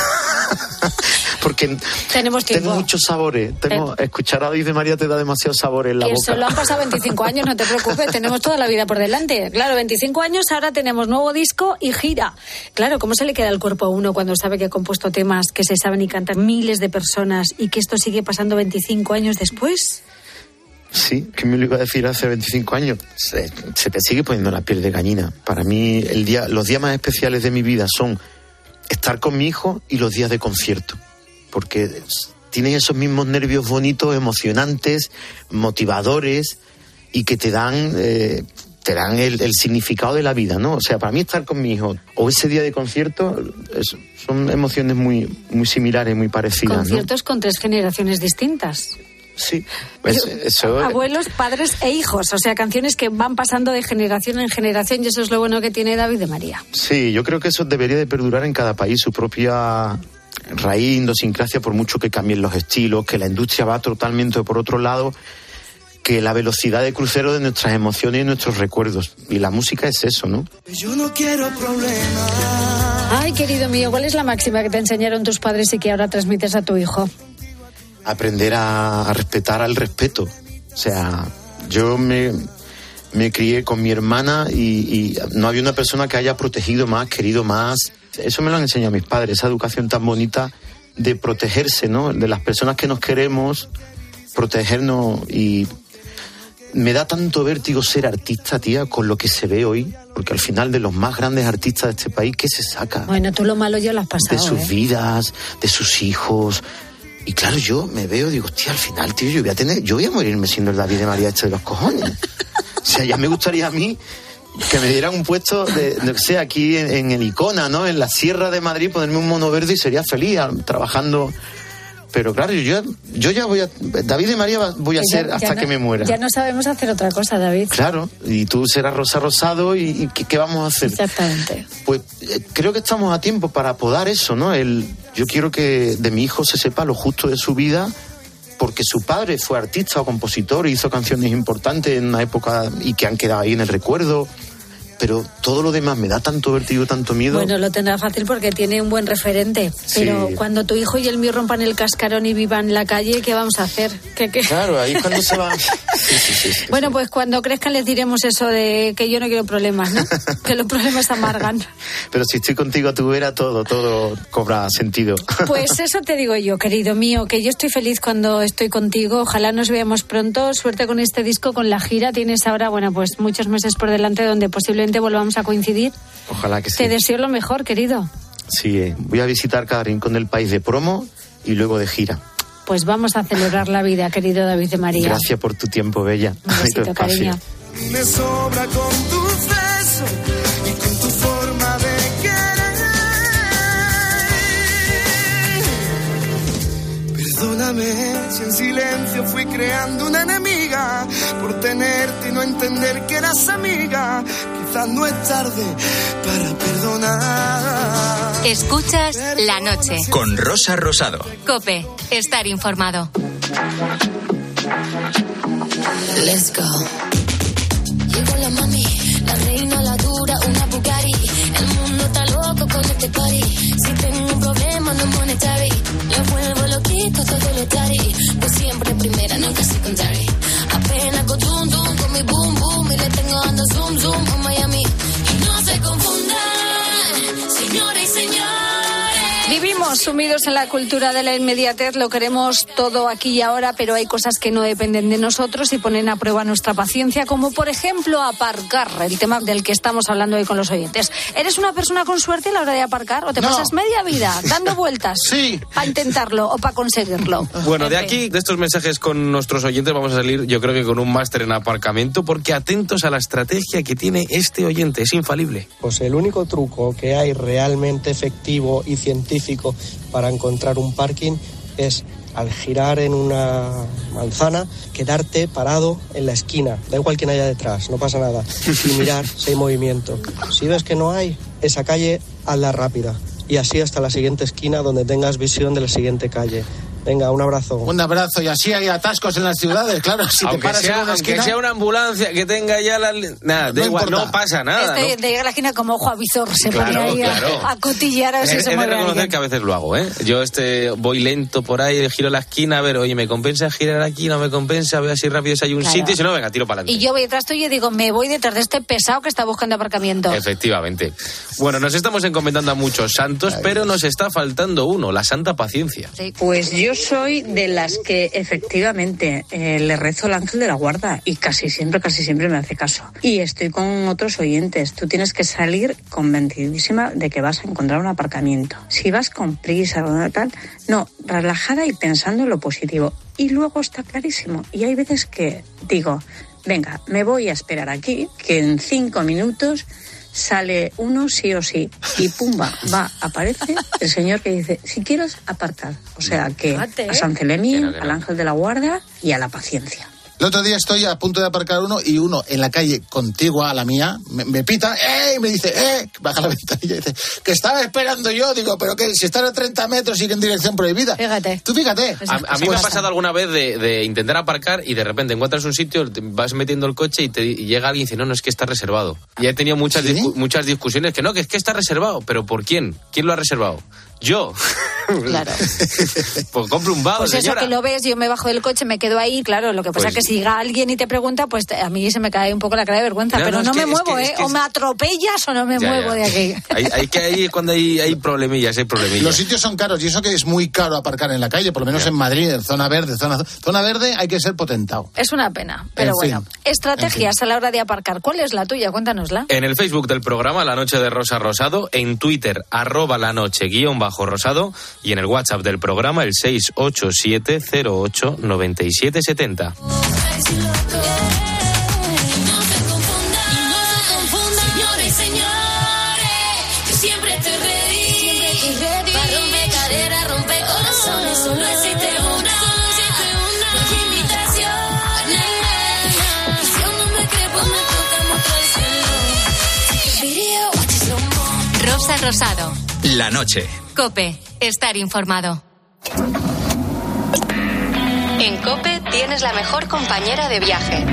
*laughs* Porque Tenemos tiempo. tengo muchos sabores. Tengo, escuchar a de María te da demasiados sabores en la Que boca. solo han pasado 25 años, no te preocupes, tenemos toda la vida por delante. Claro, 25 años, ahora tenemos nuevo disco y gira. Claro, ¿cómo se le queda el cuerpo a uno cuando sabe que ha compuesto temas que se saben y cantan miles de personas y que esto sigue pasando 25 años después? Sí, ¿quién me lo iba a decir hace 25 años? Se, se te sigue poniendo la piel de gallina. Para mí, el día, los días más especiales de mi vida son estar con mi hijo y los días de concierto. Porque tienen esos mismos nervios bonitos, emocionantes, motivadores y que te dan, eh, te dan el, el significado de la vida, ¿no? O sea, para mí estar con mi hijo o ese día de concierto son emociones muy, muy similares, muy parecidas. Conciertos con tres generaciones distintas. Sí. Es- eso, Abuelos, padres e hijos. O sea, canciones que van pasando de generación en generación y eso es lo bueno que tiene David de María. Sí, yo creo que eso debería de perdurar en cada país, su propia raíz, idiosincrasia, por mucho que cambien los estilos, que la industria va totalmente por otro lado, que la velocidad de crucero de nuestras emociones y nuestros recuerdos. Y la música es eso, ¿no? Yo no quiero problemas. Ay, querido mío, ¿cuál es la máxima que te enseñaron tus padres y que ahora transmites a tu hijo? Aprender a, a respetar al respeto. O sea, yo me, me crié con mi hermana y, y no había una persona que haya protegido más, querido más. Eso me lo han enseñado mis padres, esa educación tan bonita de protegerse, ¿no? De las personas que nos queremos, protegernos y me da tanto vértigo ser artista, tía, con lo que se ve hoy, porque al final de los más grandes artistas de este país, ¿qué se saca? Bueno, tú lo malo ya lo has de pasado. sus ¿eh? vidas, de sus hijos. Y claro, yo me veo, digo, hostia, al final, tío, yo voy a tener, yo voy a morirme siendo el David de María este de los cojones. O sea, ya me gustaría a mí que me dieran un puesto de, no sé, aquí en, en el Icona, ¿no? En la Sierra de Madrid, ponerme un mono verde y sería feliz trabajando. Pero claro, yo, yo ya voy a, David de María voy a ya- ser hasta no- que me muera. Ya no sabemos hacer otra cosa, David. Claro, y tú serás Rosa Rosado y, y ¿qué, qué vamos a hacer? Exactamente. Pues eh, creo que estamos a tiempo para apodar eso, ¿no? El, yo quiero que de mi hijo se sepa lo justo de su vida, porque su padre fue artista o compositor hizo canciones importantes en una época y que han quedado ahí en el recuerdo. Pero todo lo demás me da tanto vértigo, tanto miedo. Bueno, lo tendrá fácil porque tiene un buen referente. Pero Sí. cuando tu hijo y el mío rompan el cascarón y vivan la calle, ¿qué vamos a hacer? ¿Qué, qué? Claro, ahí cuando se va. *laughs* Sí, sí. Bueno, pues cuando crezcan les diremos eso de que yo no quiero problemas, ¿no? *laughs* que los problemas amargan. Pero si estoy contigo a tu vera, todo, todo cobra sentido. Pues eso te digo yo, querido mío, que yo estoy feliz cuando estoy contigo. Ojalá nos veamos pronto. Suerte con este disco, con la gira. Tienes ahora, bueno, pues muchos meses por delante donde posiblemente volvamos a coincidir. Ojalá que sí. Te deseo lo mejor, querido. Sí, eh, voy a visitar cada rincón del país de promo y luego de gira. Pues vamos a celebrar la vida, querido David de María. Gracias por tu tiempo, Bella. Un besito, *laughs* cariño. Me sobra con tus besos y con tu forma de querer. Perdóname si en silencio fui creando una enemiga por tenerte y no entender que eras amiga. Quizás no es tarde para perdonar. Escuchas la noche. Con Rosa Rosado. Cope, estar informado. Let's go. Llegó la mami, la reina, la dura, una Bugatti. El mundo está loco con este party. Si tengo un problema, no monetary. Yo vuelvo loquito todo lo tari. Pues siempre primera, nunca secondary. Apenas con zoom, zoom, con mi boom, boom. Y le tengo dando zoom, zoom Vivimos sumidos en la cultura de la inmediatez, lo queremos todo aquí y ahora, pero hay cosas que no dependen de nosotros y ponen a prueba nuestra paciencia, como por ejemplo aparcar, el tema del que estamos hablando hoy con los oyentes. ¿Eres una persona con suerte a la hora de aparcar o te No. pasas media vida *laughs* dando vueltas Sí. para intentarlo o para conseguirlo? Bueno, de aquí, de estos mensajes con nuestros oyentes, vamos a salir, yo creo que con un máster en aparcamiento, porque atentos a la estrategia que tiene este oyente, es infalible. Pues el único truco que hay realmente efectivo y científico para encontrar un parking es al girar en una manzana, quedarte parado en la esquina, da igual quién haya detrás, no pasa nada, y mirar si hay movimiento. Si ves que no hay, esa calle hazla rápida y así hasta la siguiente esquina donde tengas visión de la siguiente calle. Venga, un abrazo. Un abrazo y así hay atascos en las ciudades, claro. Si te aunque paras sea, en una esquina, sea una ambulancia que tenga ya la... Nada, da No igual, importa. no pasa nada. Este ¿no? de llegar a la esquina como ojo avizor, se Claro, pone ahí a- claro. a, cotillar a ver si se mueve reconocer que a veces lo hago, ¿eh? Yo este voy lento por ahí, giro la esquina, a ver, oye, ¿me compensa girar aquí? ¿No me compensa? Veo así rápido si hay un Claro. sitio y si no, venga, tiro para Y adelante. yo voy detrás tuyo y digo, me voy detrás de este pesado que está buscando aparcamiento. Efectivamente. Bueno, nos estamos encomendando a muchos santos, pero nos está faltando uno, la santa paciencia. Pues yo Soy de las que efectivamente eh, le rezo al ángel de la guarda y casi siempre, casi siempre me hace caso. Y estoy con otros oyentes. Tú tienes que salir convencidísima de que vas a encontrar un aparcamiento. Si vas con prisa o tal, no, relajada y pensando en lo positivo. Y luego está clarísimo. Y hay veces que digo, venga, me voy a esperar aquí, que en cinco minutos sale uno sí o sí y pumba, va, aparece el señor que dice, si quieres aparcar. O sea que a San Celemín, al ángel de la guarda y a la paciencia. El otro día estoy a punto de aparcar uno y uno en la calle contigua a la mía me, me pita ¡eh! y me dice ¡eh! baja la *laughs* ventanilla y dice que estaba esperando yo digo pero que si están a 30 metros y en dirección prohibida fíjate tú fíjate A, a mí me ha pasado alguna vez de, de intentar aparcar y de repente encuentras un sitio, te vas metiendo el coche y, te, y llega alguien y dice, no, no, es que está reservado. Y he tenido muchas, discu- muchas discusiones que no, que es que está reservado. ¿Pero por quién? ¿Quién lo ha reservado? Yo. *laughs* Claro. *laughs* pues compro un vago, Pues eso señora. que lo ves, yo me bajo del coche, me quedo ahí, claro, lo que pasa Pues- es que si llega alguien y te pregunta, pues a mí se me cae un poco la cara de vergüenza, No, pero no, me que- es muevo, que- ¿eh? es que o me atropellas o no me Ya, muevo ya. de aquí. Hay, hay que ahí cuando hay, hay problemillas, hay problemillas. los sitios son caros y eso que es muy caro aparcar en la calle por lo menos en Madrid en zona verde zona zona verde hay que ser potentado Es una pena, pero En fin, bueno. Estrategias a la hora de aparcar, ¿cuál es la tuya? Cuéntanosla. En el Facebook del programa La Noche de Rosa Rosado, en Twitter, arroba la noche guion bajo rosado y en el WhatsApp del programa el 687089770. Señores y señores, yo siempre estoy ready. Siempre estoy ready. Para romper caderas, romper corazones, solo existe una. No hay invitación. Y si aún no me crees, pues me toca mostrárselo. Video, watch it slow mo. Rosa Rosado. La noche. Cope. Estar informado. En Cope tienes la mejor compañera de viaje.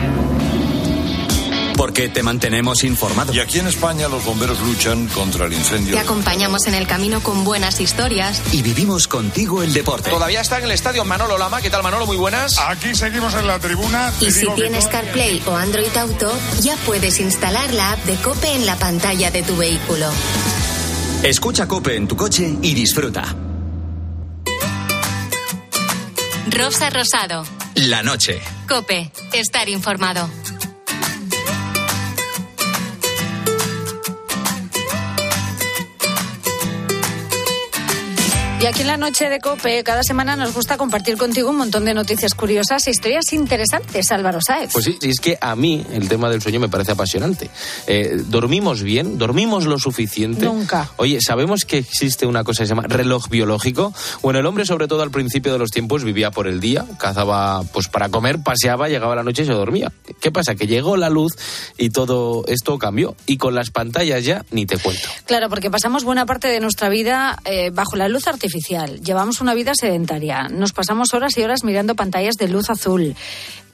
Porque te mantenemos informado. Y aquí en España los bomberos luchan contra el incendio. Te acompañamos en el camino con buenas historias. Y vivimos contigo el deporte. Todavía está en el estadio Manolo Lama. ¿Qué tal, Manolo? Muy buenas. Aquí seguimos en la tribuna. Y si tienes CarPlay o Android Auto, ya puedes instalar la app de Cope en la pantalla de tu vehículo. Escucha Cope en tu coche y disfruta. Rosa Rosado. La noche. Cope. Estar informado. Y aquí en la noche de COPE, cada semana nos gusta compartir contigo un montón de noticias curiosas e historias interesantes, Álvaro Sáez. Pues sí, sí, es que a mí el tema del sueño me parece apasionante. Eh, ¿Dormimos bien? ¿Dormimos lo suficiente? Nunca. Oye, ¿sabemos que existe una cosa que se llama reloj biológico? Bueno, el hombre, sobre todo al principio de los tiempos, vivía por el día, cazaba pues para comer, paseaba, llegaba la noche y se dormía. ¿Qué pasa? Que llegó la luz y todo esto cambió. Y con las pantallas ya ni te cuento. Claro, porque pasamos buena parte de nuestra vida eh, bajo la luz artificial. Llevamos una vida sedentaria. Nos pasamos horas y horas mirando pantallas de luz azul.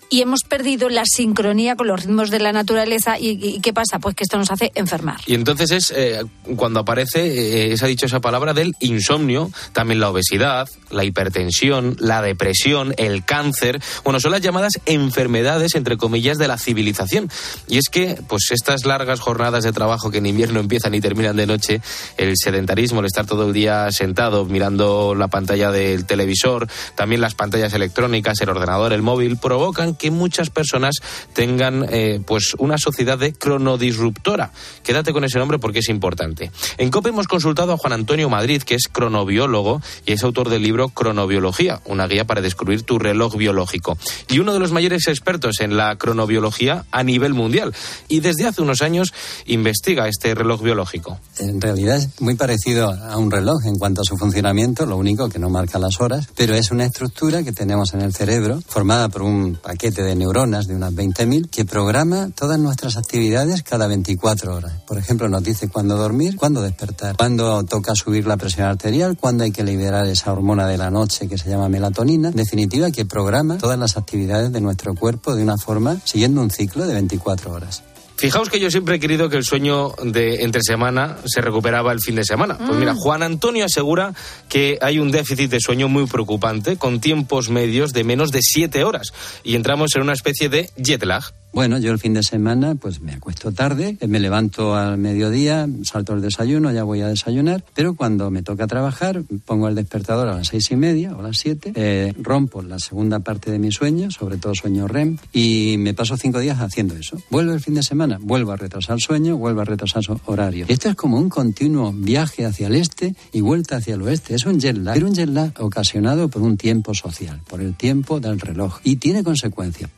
Y hemos perdido la sincronía con los ritmos de la naturaleza. ¿Y, qué pasa? Pues que esto nos hace enfermar. Y entonces es eh, cuando aparece eh, esa palabra del insomnio, también la obesidad, la hipertensión, la depresión, el cáncer. Bueno, son las llamadas enfermedades, entre comillas, de la civilización. Y es que, pues estas largas jornadas de trabajo que en invierno empiezan y terminan de noche, el sedentarismo, el estar todo el día sentado mirando la pantalla del televisor, también las pantallas electrónicas, el ordenador, el móvil, provocan que muchas personas tengan eh, pues una sociedad de cronodisruptora. Quédate con ese nombre porque es importante. En COPE hemos consultado a Juan Antonio Madrid, que es cronobiólogo y es autor del libro Cronobiología, una guía para descubrir tu reloj biológico. Y uno de los mayores expertos en la cronobiología a nivel mundial. Y desde hace unos años investiga este reloj biológico. En realidad es muy parecido a un reloj en cuanto a su funcionamiento, lo único que no marca las horas, pero es una estructura que tenemos en el cerebro formada por un paquete de neuronas de unas 20.000 que programa todas nuestras actividades cada 24 horas. Por ejemplo, nos dice cuándo dormir, cuándo despertar, cuándo toca subir la presión arterial, cuándo hay que liberar esa hormona de la noche que se llama melatonina. En definitiva, que programa todas las actividades de nuestro cuerpo de una forma siguiendo un ciclo de 24 horas. Fijaos que yo siempre he querido que el sueño de entre semana se recuperaba el fin de semana. Pues mira, Juan Antonio asegura que hay un déficit de sueño muy preocupante, con tiempos medios de menos de siete horas. Y entramos en una especie de jet lag. Bueno, yo el fin de semana pues me acuesto tarde, me levanto al mediodía, salto el desayuno, ya voy a desayunar, pero cuando me toca trabajar pongo el despertador a las seis y media o las siete, eh, rompo la segunda parte de mi sueño, sobre todo sueño REM, y me paso cinco días haciendo eso. Vuelvo el fin de semana, vuelvo a retrasar sueño, vuelvo a retrasar horario. Esto es como un continuo viaje hacia el este y vuelta hacia el oeste. Es un jet lag, pero un jet lag ocasionado por un tiempo social, por el tiempo del reloj, y tiene consecuencias.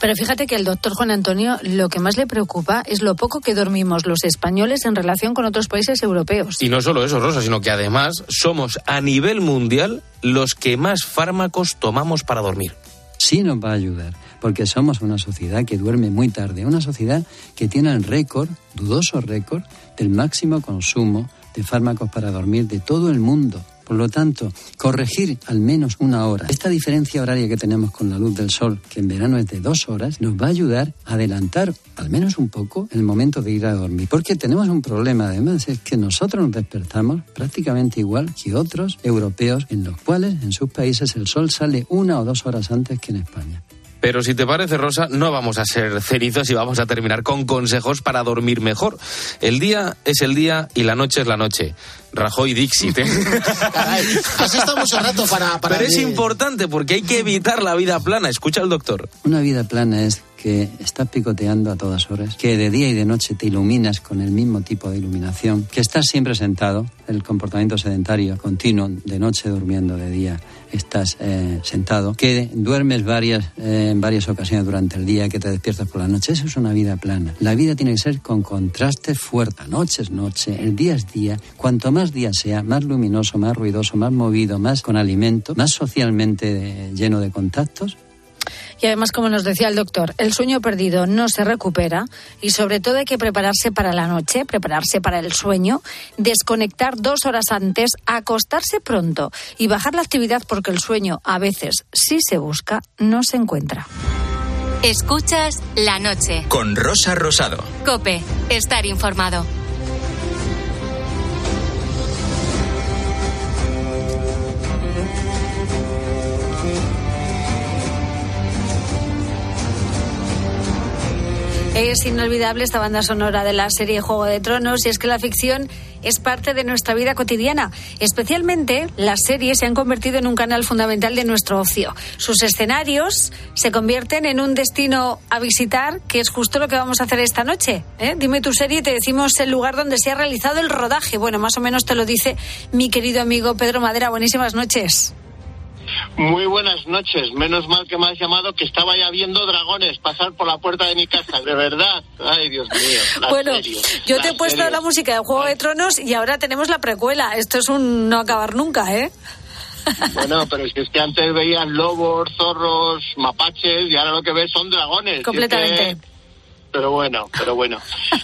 Pero fíjate que el doctor Juan Antonio lo que más le preocupa es lo poco que dormimos los españoles en relación con otros países europeos. Y no solo eso, Rosa, sino que además somos a nivel mundial los que más fármacos tomamos para dormir. Sí nos va a ayudar, porque somos una sociedad que duerme muy tarde, una sociedad que tiene el récord, dudoso récord, del máximo consumo de fármacos para dormir de todo el mundo. Por lo tanto, corregir al menos una hora. Esta diferencia horaria que tenemos con la luz del sol, que en verano es de dos horas, nos va a ayudar a adelantar al menos un poco el momento de ir a dormir. Porque tenemos un problema además, es que nosotros nos despertamos prácticamente igual que otros europeos en los cuales en sus países el sol sale una o dos horas antes que en España. Pero si te parece, Rosa, no vamos a ser cerizos y vamos a terminar con consejos para dormir mejor. El día es el día y la noche es la noche. Rajoy Dixit. ¿eh? has estado mucho rato para... para Pero es importante porque hay que evitar la vida plana. Escucha al doctor. Una vida plana es que estás picoteando a todas horas, que de día y de noche te iluminas con el mismo tipo de iluminación, que estás siempre sentado, el comportamiento sedentario continuo, de noche durmiendo, de día estás eh, sentado, que duermes varias, eh, en varias ocasiones durante el día, que te despiertas por la noche. Eso es una vida plana. La vida tiene que ser con contraste fuerte. Noche es noche, el día es día. Cuanto más día sea, más luminoso, más ruidoso, más movido, más con alimento, más socialmente lleno de contactos, y además, como nos decía el doctor, el sueño perdido no se recupera y sobre todo hay que prepararse para la noche, prepararse para el sueño, desconectar dos horas antes, acostarse pronto y bajar la actividad porque el sueño a veces, si se busca, no se encuentra. Escuchas la noche. Con Rosa Rosado. Cope, estar informado. Es inolvidable esta banda sonora de la serie Juego de Tronos y es que la ficción es parte de nuestra vida cotidiana. Especialmente las series se han convertido en un canal fundamental de nuestro ocio. Sus escenarios se convierten en un destino a visitar, que es justo lo que vamos a hacer esta noche. ¿eh? Dime tu serie y te decimos el lugar donde se ha realizado el rodaje. Bueno, más o menos te lo dice mi querido amigo Pedro Madera. Buenísimas noches. Muy buenas noches. Menos mal que me has llamado que estaba ya viendo dragones pasar por la puerta de mi casa. De verdad. Ay, Dios mío. bueno, yo te he puesto la música de Juego de Tronos y ahora tenemos la precuela. Esto es un no acabar nunca, ¿eh? *laughs* Bueno, pero es que, es que antes veías lobos, zorros, mapaches y ahora lo que ves son dragones. Completamente pero bueno, pero bueno.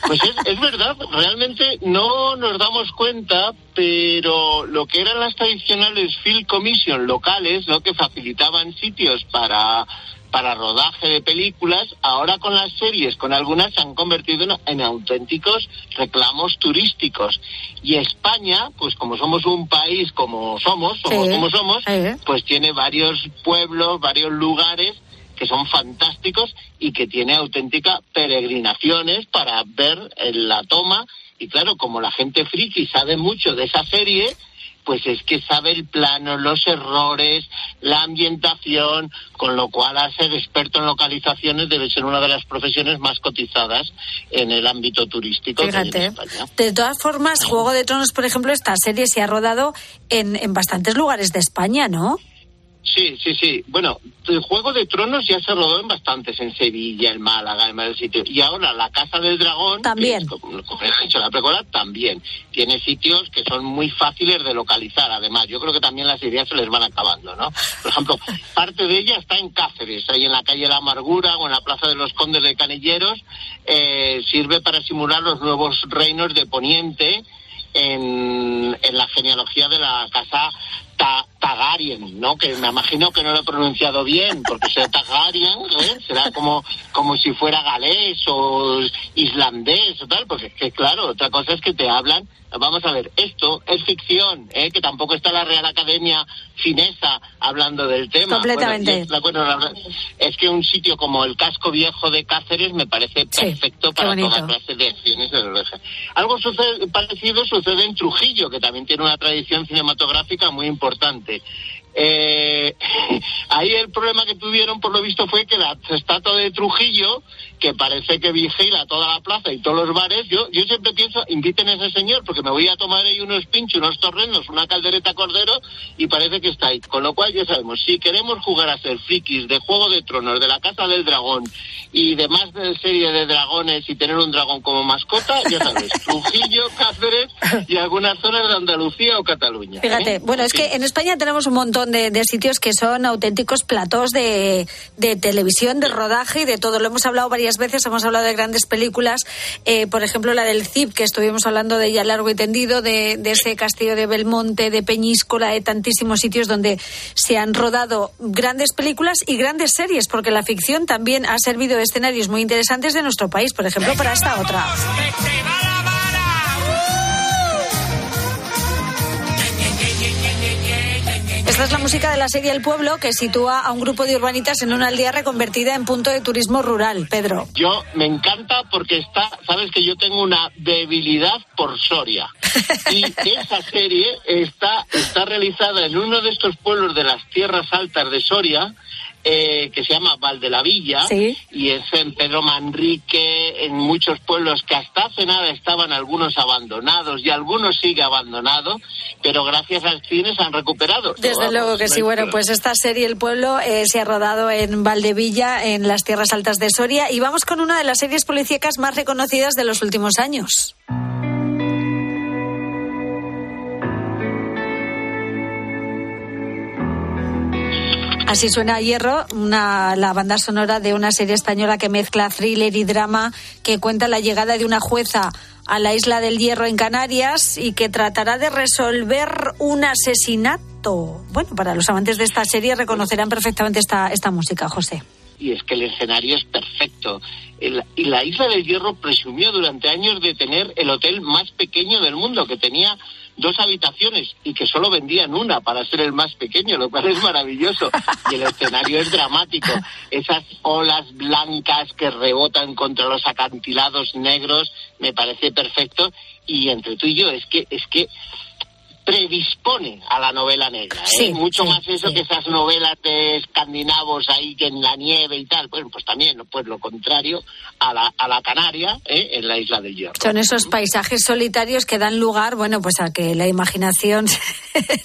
Pues es, es, verdad, realmente no nos damos cuenta, pero lo que eran las tradicionales field commission locales, lo que facilitaban sitios para para rodaje de películas, ahora con las series, con algunas se han convertido en, auténticos reclamos turísticos. Y España, pues como somos un país como somos, somos como somos, pues tiene varios pueblos, varios lugares que son fantásticos y que tiene auténticas peregrinaciones para ver la toma. Y claro, como la gente friki sabe mucho de esa serie, pues es que sabe el plano, los errores, la ambientación, con lo cual a ser experto en localizaciones debe ser una de las profesiones más cotizadas en el ámbito turístico Fíjate. De todas formas, Juego de Tronos, por ejemplo, esta serie se ha rodado en, en bastantes lugares de España, ¿no? Sí, sí, sí. Bueno, el Juego de Tronos ya se rodó en bastantes, en Sevilla, en Málaga, en varios sitios. Y ahora la Casa del Dragón, también. como, ha dicho la precuela, también. Tiene sitios que son muy fáciles de localizar, además. Yo creo que también las ideas se les van acabando, ¿no? Por ejemplo, parte de ella está en Cáceres, ahí en la calle La Amargura o en la Plaza de los Condes de Canilleros. Eh, sirve para simular los nuevos reinos de Poniente en, en la genealogía de la Casa Targaryen, ¿no? Que me imagino que no lo he pronunciado bien, porque será Targaryen, ¿eh? será como, como si fuera galés o islandés o tal, porque es que claro, otra cosa es que te hablan Vamos a ver, esto es ficción, ¿eh? que tampoco está la Real Academia finesa hablando del tema. Completamente. Bueno, es, que un sitio como el casco viejo de Cáceres me parece perfecto para toda clase de acciones de Algo sucede, parecido sucede en Trujillo, que también tiene una tradición cinematográfica muy importante. Eh, *laughs* ahí el problema que tuvieron, por lo visto, fue que la estatua de Trujillo, que parece que vigila toda la plaza y todos los bares, yo, yo siempre pienso, inviten a ese señor, porque me voy a tomar ahí unos pinchos, unos torrenos, una caldereta cordero, y parece que está ahí. Con lo cual ya sabemos, si queremos jugar a ser frikis de Juego de Tronos, de la Casa del Dragón y demás de serie de dragones y tener un dragón como mascota, ya sabes, *laughs* Trujillo, Cáceres y algunas zonas de Andalucía o Cataluña. ¿eh? Fíjate, bueno, es que en España tenemos un montón de, sitios que son auténticos platós de, televisión, de rodaje y de todo. Lo hemos hablado varias veces, hemos hablado de grandes películas, eh, por ejemplo la del CIP, que estuvimos hablando de ella largo y tendido, de, de ese castillo de Belmonte, de Peñíscola, de tantísimos sitios donde se han rodado grandes películas y grandes series, porque la ficción también ha servido de escenarios muy interesantes de nuestro país, por ejemplo, para esta otra. Esta es la música de la serie El Pueblo que sitúa a un grupo de urbanitas en una aldea reconvertida en punto de turismo rural. Pedro. Yo me encanta porque está, sabes que yo tengo una debilidad por Soria. Y *laughs* esa serie está, está realizada en uno de estos pueblos de las tierras altas de Soria eh, que se llama Valdelavilla y es en Pedro Manrique, en muchos pueblos que hasta hace nada estaban algunos abandonados y algunos sigue abandonados, pero gracias al cine se han recuperado. Desde luego que sí. Bueno, pues esta serie El Pueblo eh, se ha rodado en Valdevilla, en las tierras altas de Soria, y vamos con una de las series policíacas más reconocidas de los últimos años. Así suena Hierro, una, la banda sonora de una serie española que mezcla thriller y drama, que cuenta la llegada de una jueza a la isla del Hierro en Canarias y que tratará de resolver un asesinato. Bueno, para los amantes de esta serie reconocerán perfectamente esta, esta música, José y es que el escenario es perfecto. y la isla del Hierro presumió durante años de tener el hotel más pequeño del mundo, que tenía dos habitaciones y que solo vendían una para ser el más pequeño, lo cual es maravilloso. Y el escenario es dramático. Esas olas blancas que rebotan contra los acantilados negros me parece perfecto. Y entre tú y yo, es que, es que predispone a la novela negra. ¿eh? Mucho más eso que esas novelas de escandinavos ahí que en la nieve y tal. Bueno, pues también pues lo contrario a la, a la Canaria ¿eh? en la isla del Hierro. Son esos paisajes solitarios que dan lugar, bueno, pues a que la imaginación *laughs*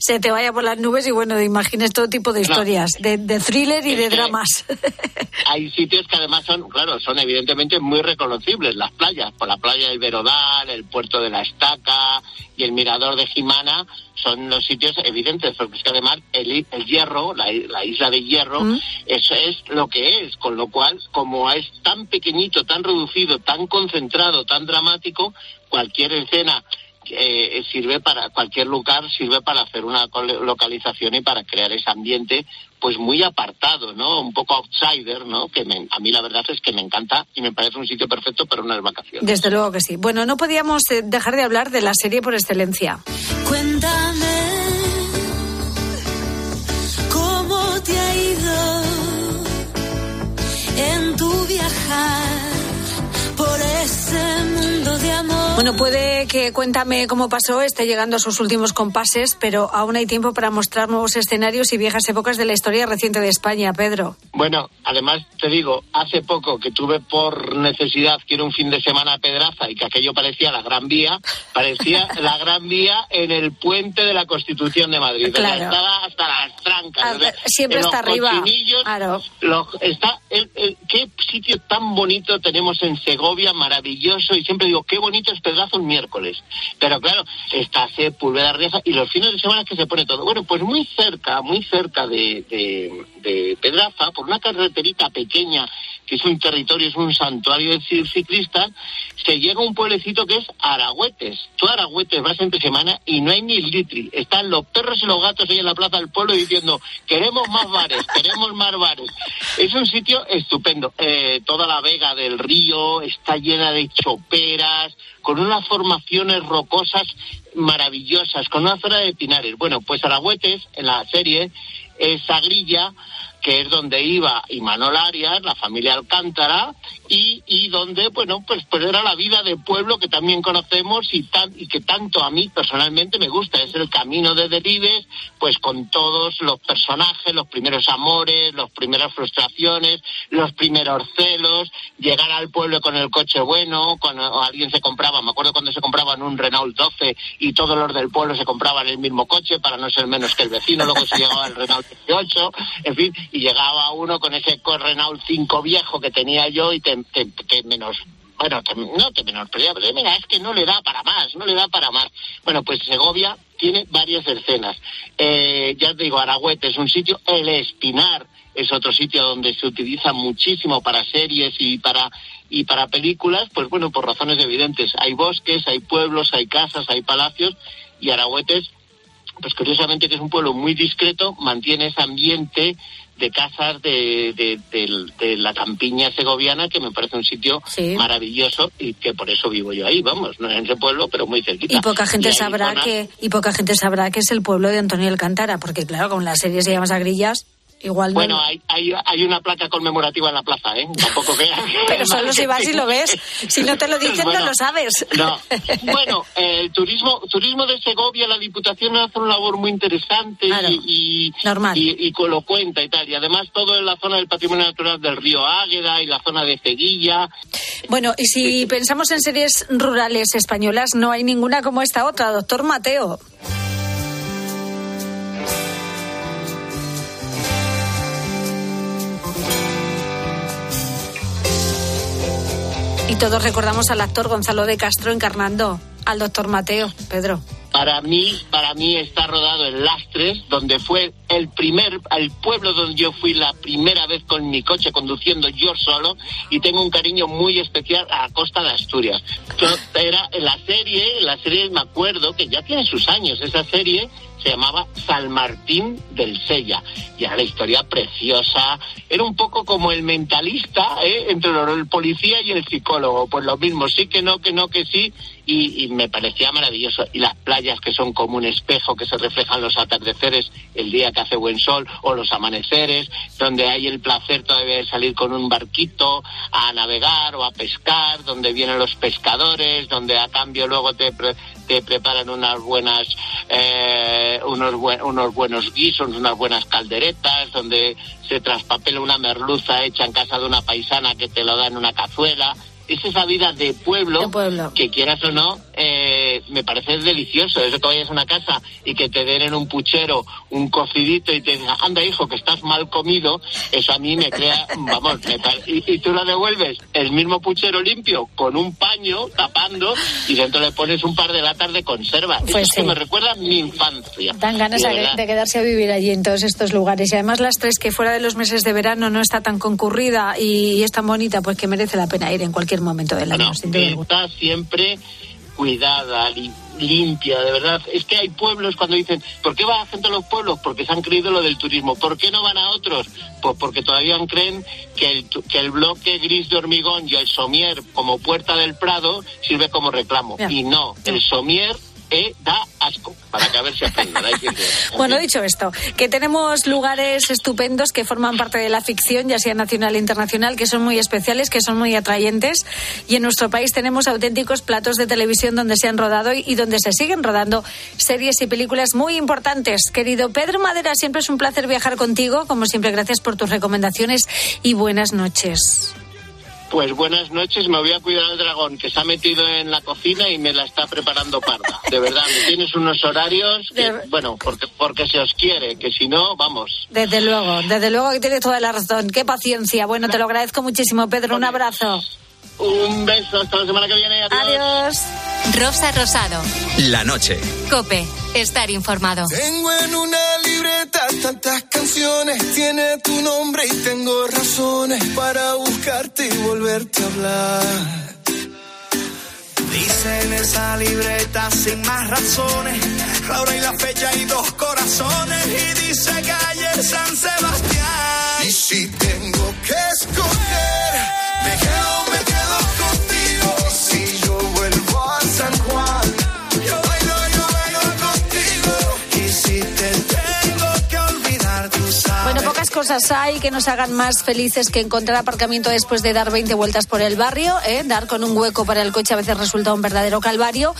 se, te vaya por las nubes y bueno, imagines todo tipo de historias, de, thriller y de dramas. *laughs* Hay sitios que además son, claro, son evidentemente muy reconocibles. Las playas, por la playa del Verodal, el puerto de la Estaca y el mirador de Son los sitios evidentes, porque es que además el, hierro, la, isla de hierro, mm. eso es lo que es, con lo cual, como es tan pequeñito, tan reducido, tan concentrado, tan dramático, cualquier escena eh, sirve para cualquier lugar sirve para hacer una localización y para crear ese ambiente pues muy apartado, ¿no? Un poco outsider, ¿no? Que a mí la verdad es que me encanta y me parece un sitio perfecto para unas vacaciones. Desde luego que sí. Bueno, no podíamos eh, dejar de hablar de la serie por excelencia. Cuéntame cómo te ha ido en tu viajar por ese mundo de amor. Bueno, puede que Cuéntame cómo pasó esté llegando a sus últimos compases, pero aún hay tiempo para mostrar nuevos escenarios y viejas épocas de la historia reciente de España, Pedro. Bueno, además te digo, hace poco que tuve por necesidad que era un fin de semana a Pedraza y que aquello parecía la Gran Vía, parecía *laughs* la Gran Vía en el puente de la Constitución de Madrid. Claro. Estaba hasta las trancas. siempre está arriba. Claro. está, qué sitio tan bonito tenemos en Segovia, maravilloso, y siempre digo, qué bonito es Pedraza un miércoles. Pero claro, está Sepúlveda Riaza y los fines de semana que se pone todo. Bueno, pues muy cerca, muy cerca de, Pedraza, por una carreterita pequeña es un territorio, es un santuario de ci- ciclistas, se llega a un pueblecito que es Aragüetes. Tú a Aragüetes vas entre semana y no hay ni litri. Están los perros y los gatos ahí en la plaza del pueblo diciendo, queremos más bares, queremos más bares. Es un sitio estupendo. Eh, toda la vega del río está llena de choperas, con unas formaciones rocosas maravillosas, con una zona de pinares. Bueno, pues Aragüetes, en la serie, es Sagrilla, que es donde iba Imanol Arias, la familia Alcántara, y, y donde, bueno, pues, pues era la vida de pueblo que también conocemos y, tan, y que tanto a mí personalmente me gusta. Es el camino de Delibes, pues con todos los personajes, los primeros amores, las primeras frustraciones, los primeros celos, llegar al pueblo con el coche bueno, cuando alguien se compraba, me acuerdo cuando se compraban un Renault 12 y todos los del pueblo se compraban el mismo coche para no ser menos que el vecino, luego se llegaba el Renault 18, en fin, y llegaba uno con ese Renault 5 viejo que tenía yo y te menos bueno, te- no te menospreciaba, pero mira, es que no le da para más, no le da para más. Bueno, pues Segovia tiene varias escenas. Eh, ya te digo, Aragüete es un sitio, el Espinar es otro sitio donde se utiliza muchísimo para series y para y para películas, pues bueno, por razones evidentes. Hay bosques, hay pueblos, hay casas, hay palacios y Aragüetes pues curiosamente que es un pueblo muy discreto, mantiene ese ambiente de casas de, de, de- de la campiña segoviana que me parece un sitio maravilloso y que por eso vivo yo ahí, vamos, no en ese pueblo, pero muy cerquita. Y poca gente sabrá que y poca gente sabrá que es el pueblo de Antonio Alcántara, porque claro, con la serie se llama Sagrillas, igual no. Bueno, hay, hay, hay una placa conmemorativa en la plaza, ¿eh? Tampoco que- *laughs* Pero solo si vas y lo ves. Si no te lo dicen, Bueno, no lo sabes. No. *laughs* Bueno, eh, el turismo, turismo de Segovia, la Diputación hace una labor muy interesante y, y, y, y con lo cuenta y tal. Y además todo en la zona del patrimonio natural del río Águeda y la zona de Ceguilla. Bueno, y si pensamos en series rurales españolas, no hay ninguna como esta otra, Doctor Mateo. Todos recordamos al actor Gonzalo de Castro encarnando al doctor Mateo, Pedro. Para mí, para mí está rodado en Lastres, donde fue el primer, el pueblo donde yo fui la primera vez con mi coche conduciendo yo solo y tengo un cariño muy especial a costa de Asturias. Era la serie, la serie me acuerdo que ya tiene sus años, esa serie se llamaba San Martín del Sella. Y era la historia preciosa, era un poco como el mentalista ¿eh? entre el policía y el psicólogo, pues lo mismo, sí que no, que no, que sí, y, y me parecía maravilloso. Y las playas que son como un espejo que se reflejan los atardeceres el día que hace buen sol o los amaneceres, donde hay el placer todavía de salir con un barquito a navegar o a pescar, donde vienen los pescadores, donde a cambio luego te, pre- te preparan unas buenas, eh, unos, unos buenos guisos, unas buenas calderetas, donde se traspapela una merluza hecha en casa de una paisana que te lo da en una cazuela. Es esa vida de pueblo, que quieras o no, eh, me parece delicioso. Eso que vayas a una casa y que te den en un puchero un cocidito y te digan, anda hijo, que estás mal comido, eso a mí me crea, *laughs* vamos, me y, y tú lo devuelves el mismo puchero limpio con un paño tapando y dentro le pones un par de latas de conserva. Eso Pues es que me recuerda mi infancia. Dan ganas De quedarse a vivir allí en todos estos lugares. Y además las tres que fuera de los meses de verano no está tan concurrida y es tan bonita, pues que merece la pena ir en cualquier momento del año. No, sin duda alguna. está siempre cuidada, li- limpia, de verdad. Es que hay pueblos cuando dicen, ¿por qué va la gente a los pueblos? Porque se han creído lo del turismo. ¿Por qué no van a otros? Pues porque todavía creen que el, que el bloque gris de hormigón y el somier como puerta del Prado sirve como reclamo. Ya. Y no, el somier eh, da asco, para que a ver si aprendan. Bueno, dicho esto, que tenemos lugares estupendos que forman parte de la ficción, ya sea nacional e internacional, que son muy especiales, que son muy atrayentes. Y en nuestro país tenemos auténticos platos de televisión donde se han rodado y donde se siguen rodando series y películas muy importantes. Querido Pedro Madera, siempre es un placer viajar contigo. Como siempre, gracias por tus recomendaciones y buenas noches. Pues buenas noches, me voy a cuidar al dragón que se ha metido en la cocina y me la está preparando parda. De verdad, me tienes unos horarios que, bueno, porque, porque se os quiere, que si no, vamos. Desde luego, desde luego que tienes toda la razón. Qué paciencia. Bueno, te lo agradezco muchísimo, Pedro. Un abrazo. Un beso, hasta la semana que viene. Adiós. Rosa Rosado. La noche. Cope. estar informado. Tengo en una libreta tantas canciones, tiene tu nombre y tengo razones para buscarte y volverte a hablar. Dice en esa libreta sin más razones, la hora y la fecha y dos corazones y dice calle San Sebastián. Y si tengo que escoger, cosas hay que nos hagan más felices que encontrar aparcamiento después de dar 20 vueltas por el barrio, ¿eh? dar con un hueco para el coche a veces resulta un verdadero calvario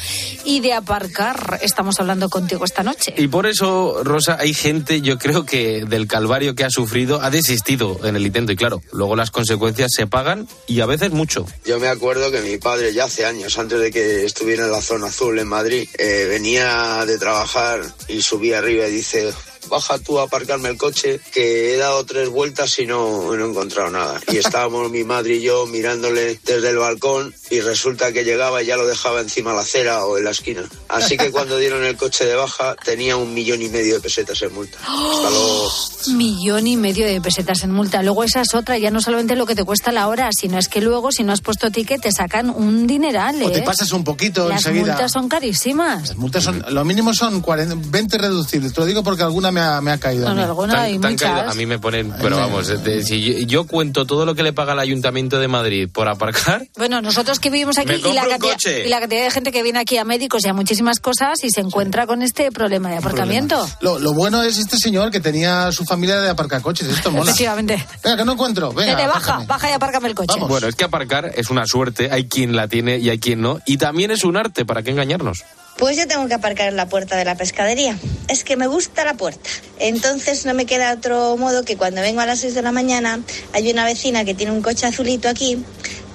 y de aparcar. Estamos hablando contigo esta noche. Y por eso, Rosa, hay gente, yo creo que del calvario que ha sufrido, ha desistido en el intento. Y claro, luego las consecuencias se pagan y a veces mucho. Yo me acuerdo que mi padre ya hace años, antes de que estuviera en la zona azul en Madrid, eh, venía de trabajar y subía arriba y dice, baja tú a aparcarme el coche, que he dado tres vueltas y no, no he encontrado nada. Y *laughs* estábamos mi madre y yo mirándole desde el balcón y resulta que llegaba y ya lo dejaba encima de la acera o en la esquina. Así que *laughs* cuando dieron el coche de baja tenía un millón y medio de pesetas en multa. Hasta luego. Millón y medio de pesetas en multa. Luego esa es otra, ya no solamente lo que te cuesta la hora, sino es que luego si no has puesto ticket te sacan un dineral. O te ¿eh? pasas un poquito Las enseguida. multas son carísimas. Las multas son, lo mínimo son 40, 20 reducibles. Te lo digo porque alguna me ha, me ha caído. a mí. Tan- tan caído- a mí me ponen, pero vamos, de- si yo, yo cuento todo lo que le paga el Ayuntamiento de Madrid por aparcar, Bueno, nosotros que vivimos aquí y la, cantidad, coche. y la cantidad de gente que viene aquí a médicos y a muchísimas cosas y se encuentra con este problema de aparcamiento. Lo, lo bueno es este señor que tenía su familia de aparcacoches. Esto mola. Efectivamente. Venga, que no encuentro. Venga, Vete, baja, baja y apárcame el coche. bueno, es que aparcar es una suerte, hay quien la tiene y hay quien no, y también es un arte, ¿para qué engañarnos? Pues yo tengo que aparcar en la puerta de la pescadería. Es que me gusta la puerta. Entonces no me queda otro modo que cuando vengo a las 6 de la mañana hay una vecina que tiene un coche azulito aquí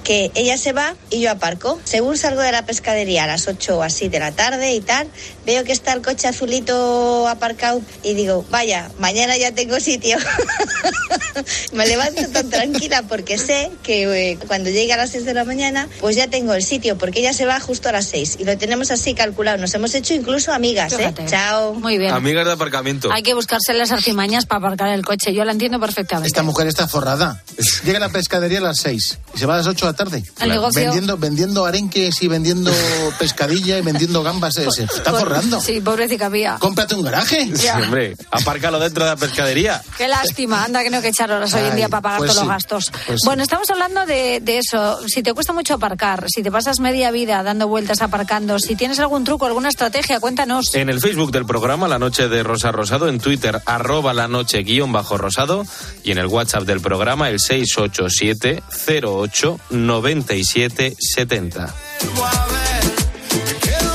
que ella se va y yo aparco. Según salgo de la pescadería a las 8 o así de la tarde y tal, veo que está el coche azulito aparcado y digo, vaya, mañana ya tengo sitio. *laughs* me levanto tan tranquila porque sé que eh, cuando llegue a las 6 de la mañana, pues ya tengo el sitio, porque ella se va justo a las 6 y lo tenemos así calculado. Nos hemos hecho incluso amigas, ¿eh? Chao. Muy bien. Amigas de aparcamiento. Hay que buscarse las artimañas para aparcar el coche. Yo la entiendo perfectamente. Esta mujer está forrada. Llega a la pescadería a las 6 y se va a las 8 de la tarde. Negocio. Vendiendo, vendiendo arenques y vendiendo pescadilla y vendiendo gambas. eh, Se Sí, pobrecita mía. Cómprate un garaje. Sí, hombre, apárcalo dentro de la pescadería. Qué lástima, anda que no hay que echar horas hoy en día para pagar pues todos sí, los gastos. pues sí. bueno, estamos hablando de, de eso. Si te cuesta mucho aparcar, si te pasas media vida dando vueltas aparcando, si tienes algún truco, alguna estrategia, cuéntanos. En el Facebook del programa La Noche de Rosa Rosado, en Twitter arroba la noche guion bajo rosado y en el WhatsApp del programa el 687 08 97 70.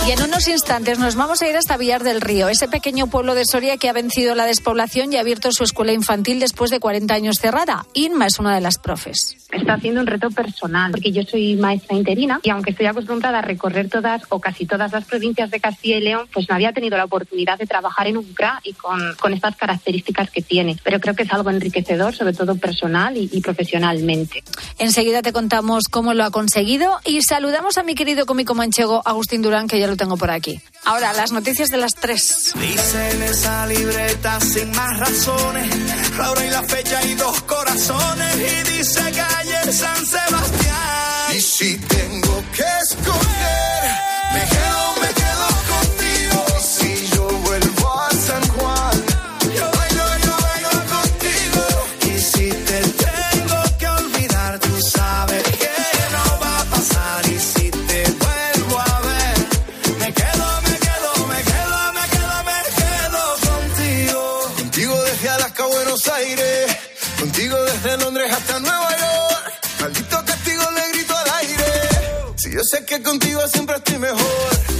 Y en unos instantes nos vamos a ir hasta Villar del Río, ese pequeño pueblo de Soria que ha vencido la despoblación y ha abierto su escuela infantil después de 40 años cerrada. Inma es una de las profes. Está haciendo un reto personal, porque yo soy maestra interina y aunque estoy acostumbrada a recorrer todas o casi todas las provincias de Castilla y León, pues no había tenido la oportunidad de trabajar en un CRA y con, con estas características que tiene. Pero creo que es algo enriquecedor, sobre todo personal y, y profesionalmente. Enseguida te contamos cómo lo ha conseguido y saludamos a mi querido cómico manchego Agustín Durán, que ya lo tengo por aquí. Ahora, las noticias de las tres. Dice en esa libreta sin más razones, la hora y la fecha y dos corazones y dice calle San Sebastián. Y si tengo que escoger, me quedo, sé que contigo siempre estoy mejor.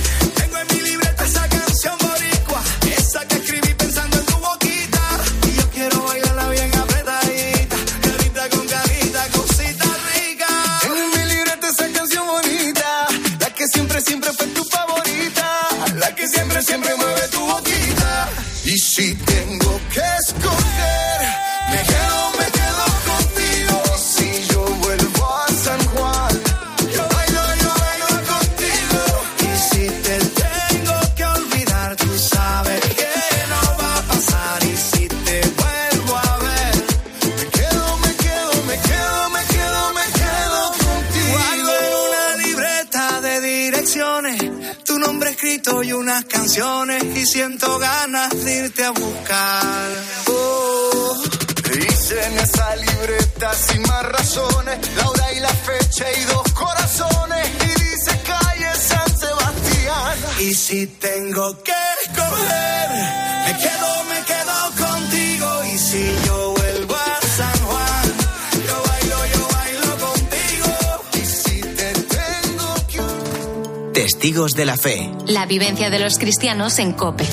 Testigos de la Fe. La vivencia de los cristianos en COPE.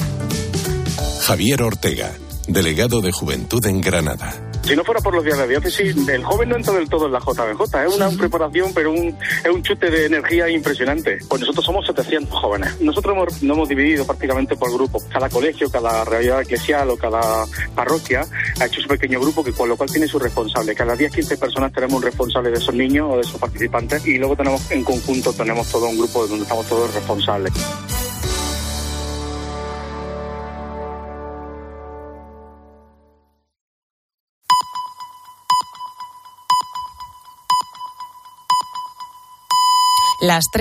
Javier Ortega, delegado de Juventud en Granada. Si no fuera por los días de diócesis, el joven no entra del todo en la JBJ. Es una preparación, pero un, es un chute de energía impresionante. Pues nosotros somos 700 jóvenes. Nosotros hemos, nos hemos dividido prácticamente por grupos. Cada colegio, cada realidad eclesial o cada parroquia ha hecho su pequeño grupo, que con lo cual tiene su responsable. Cada 10-15 personas tenemos un responsable de esos niños o de esos participantes y luego tenemos en conjunto tenemos todo un grupo donde estamos todos responsables. Las tres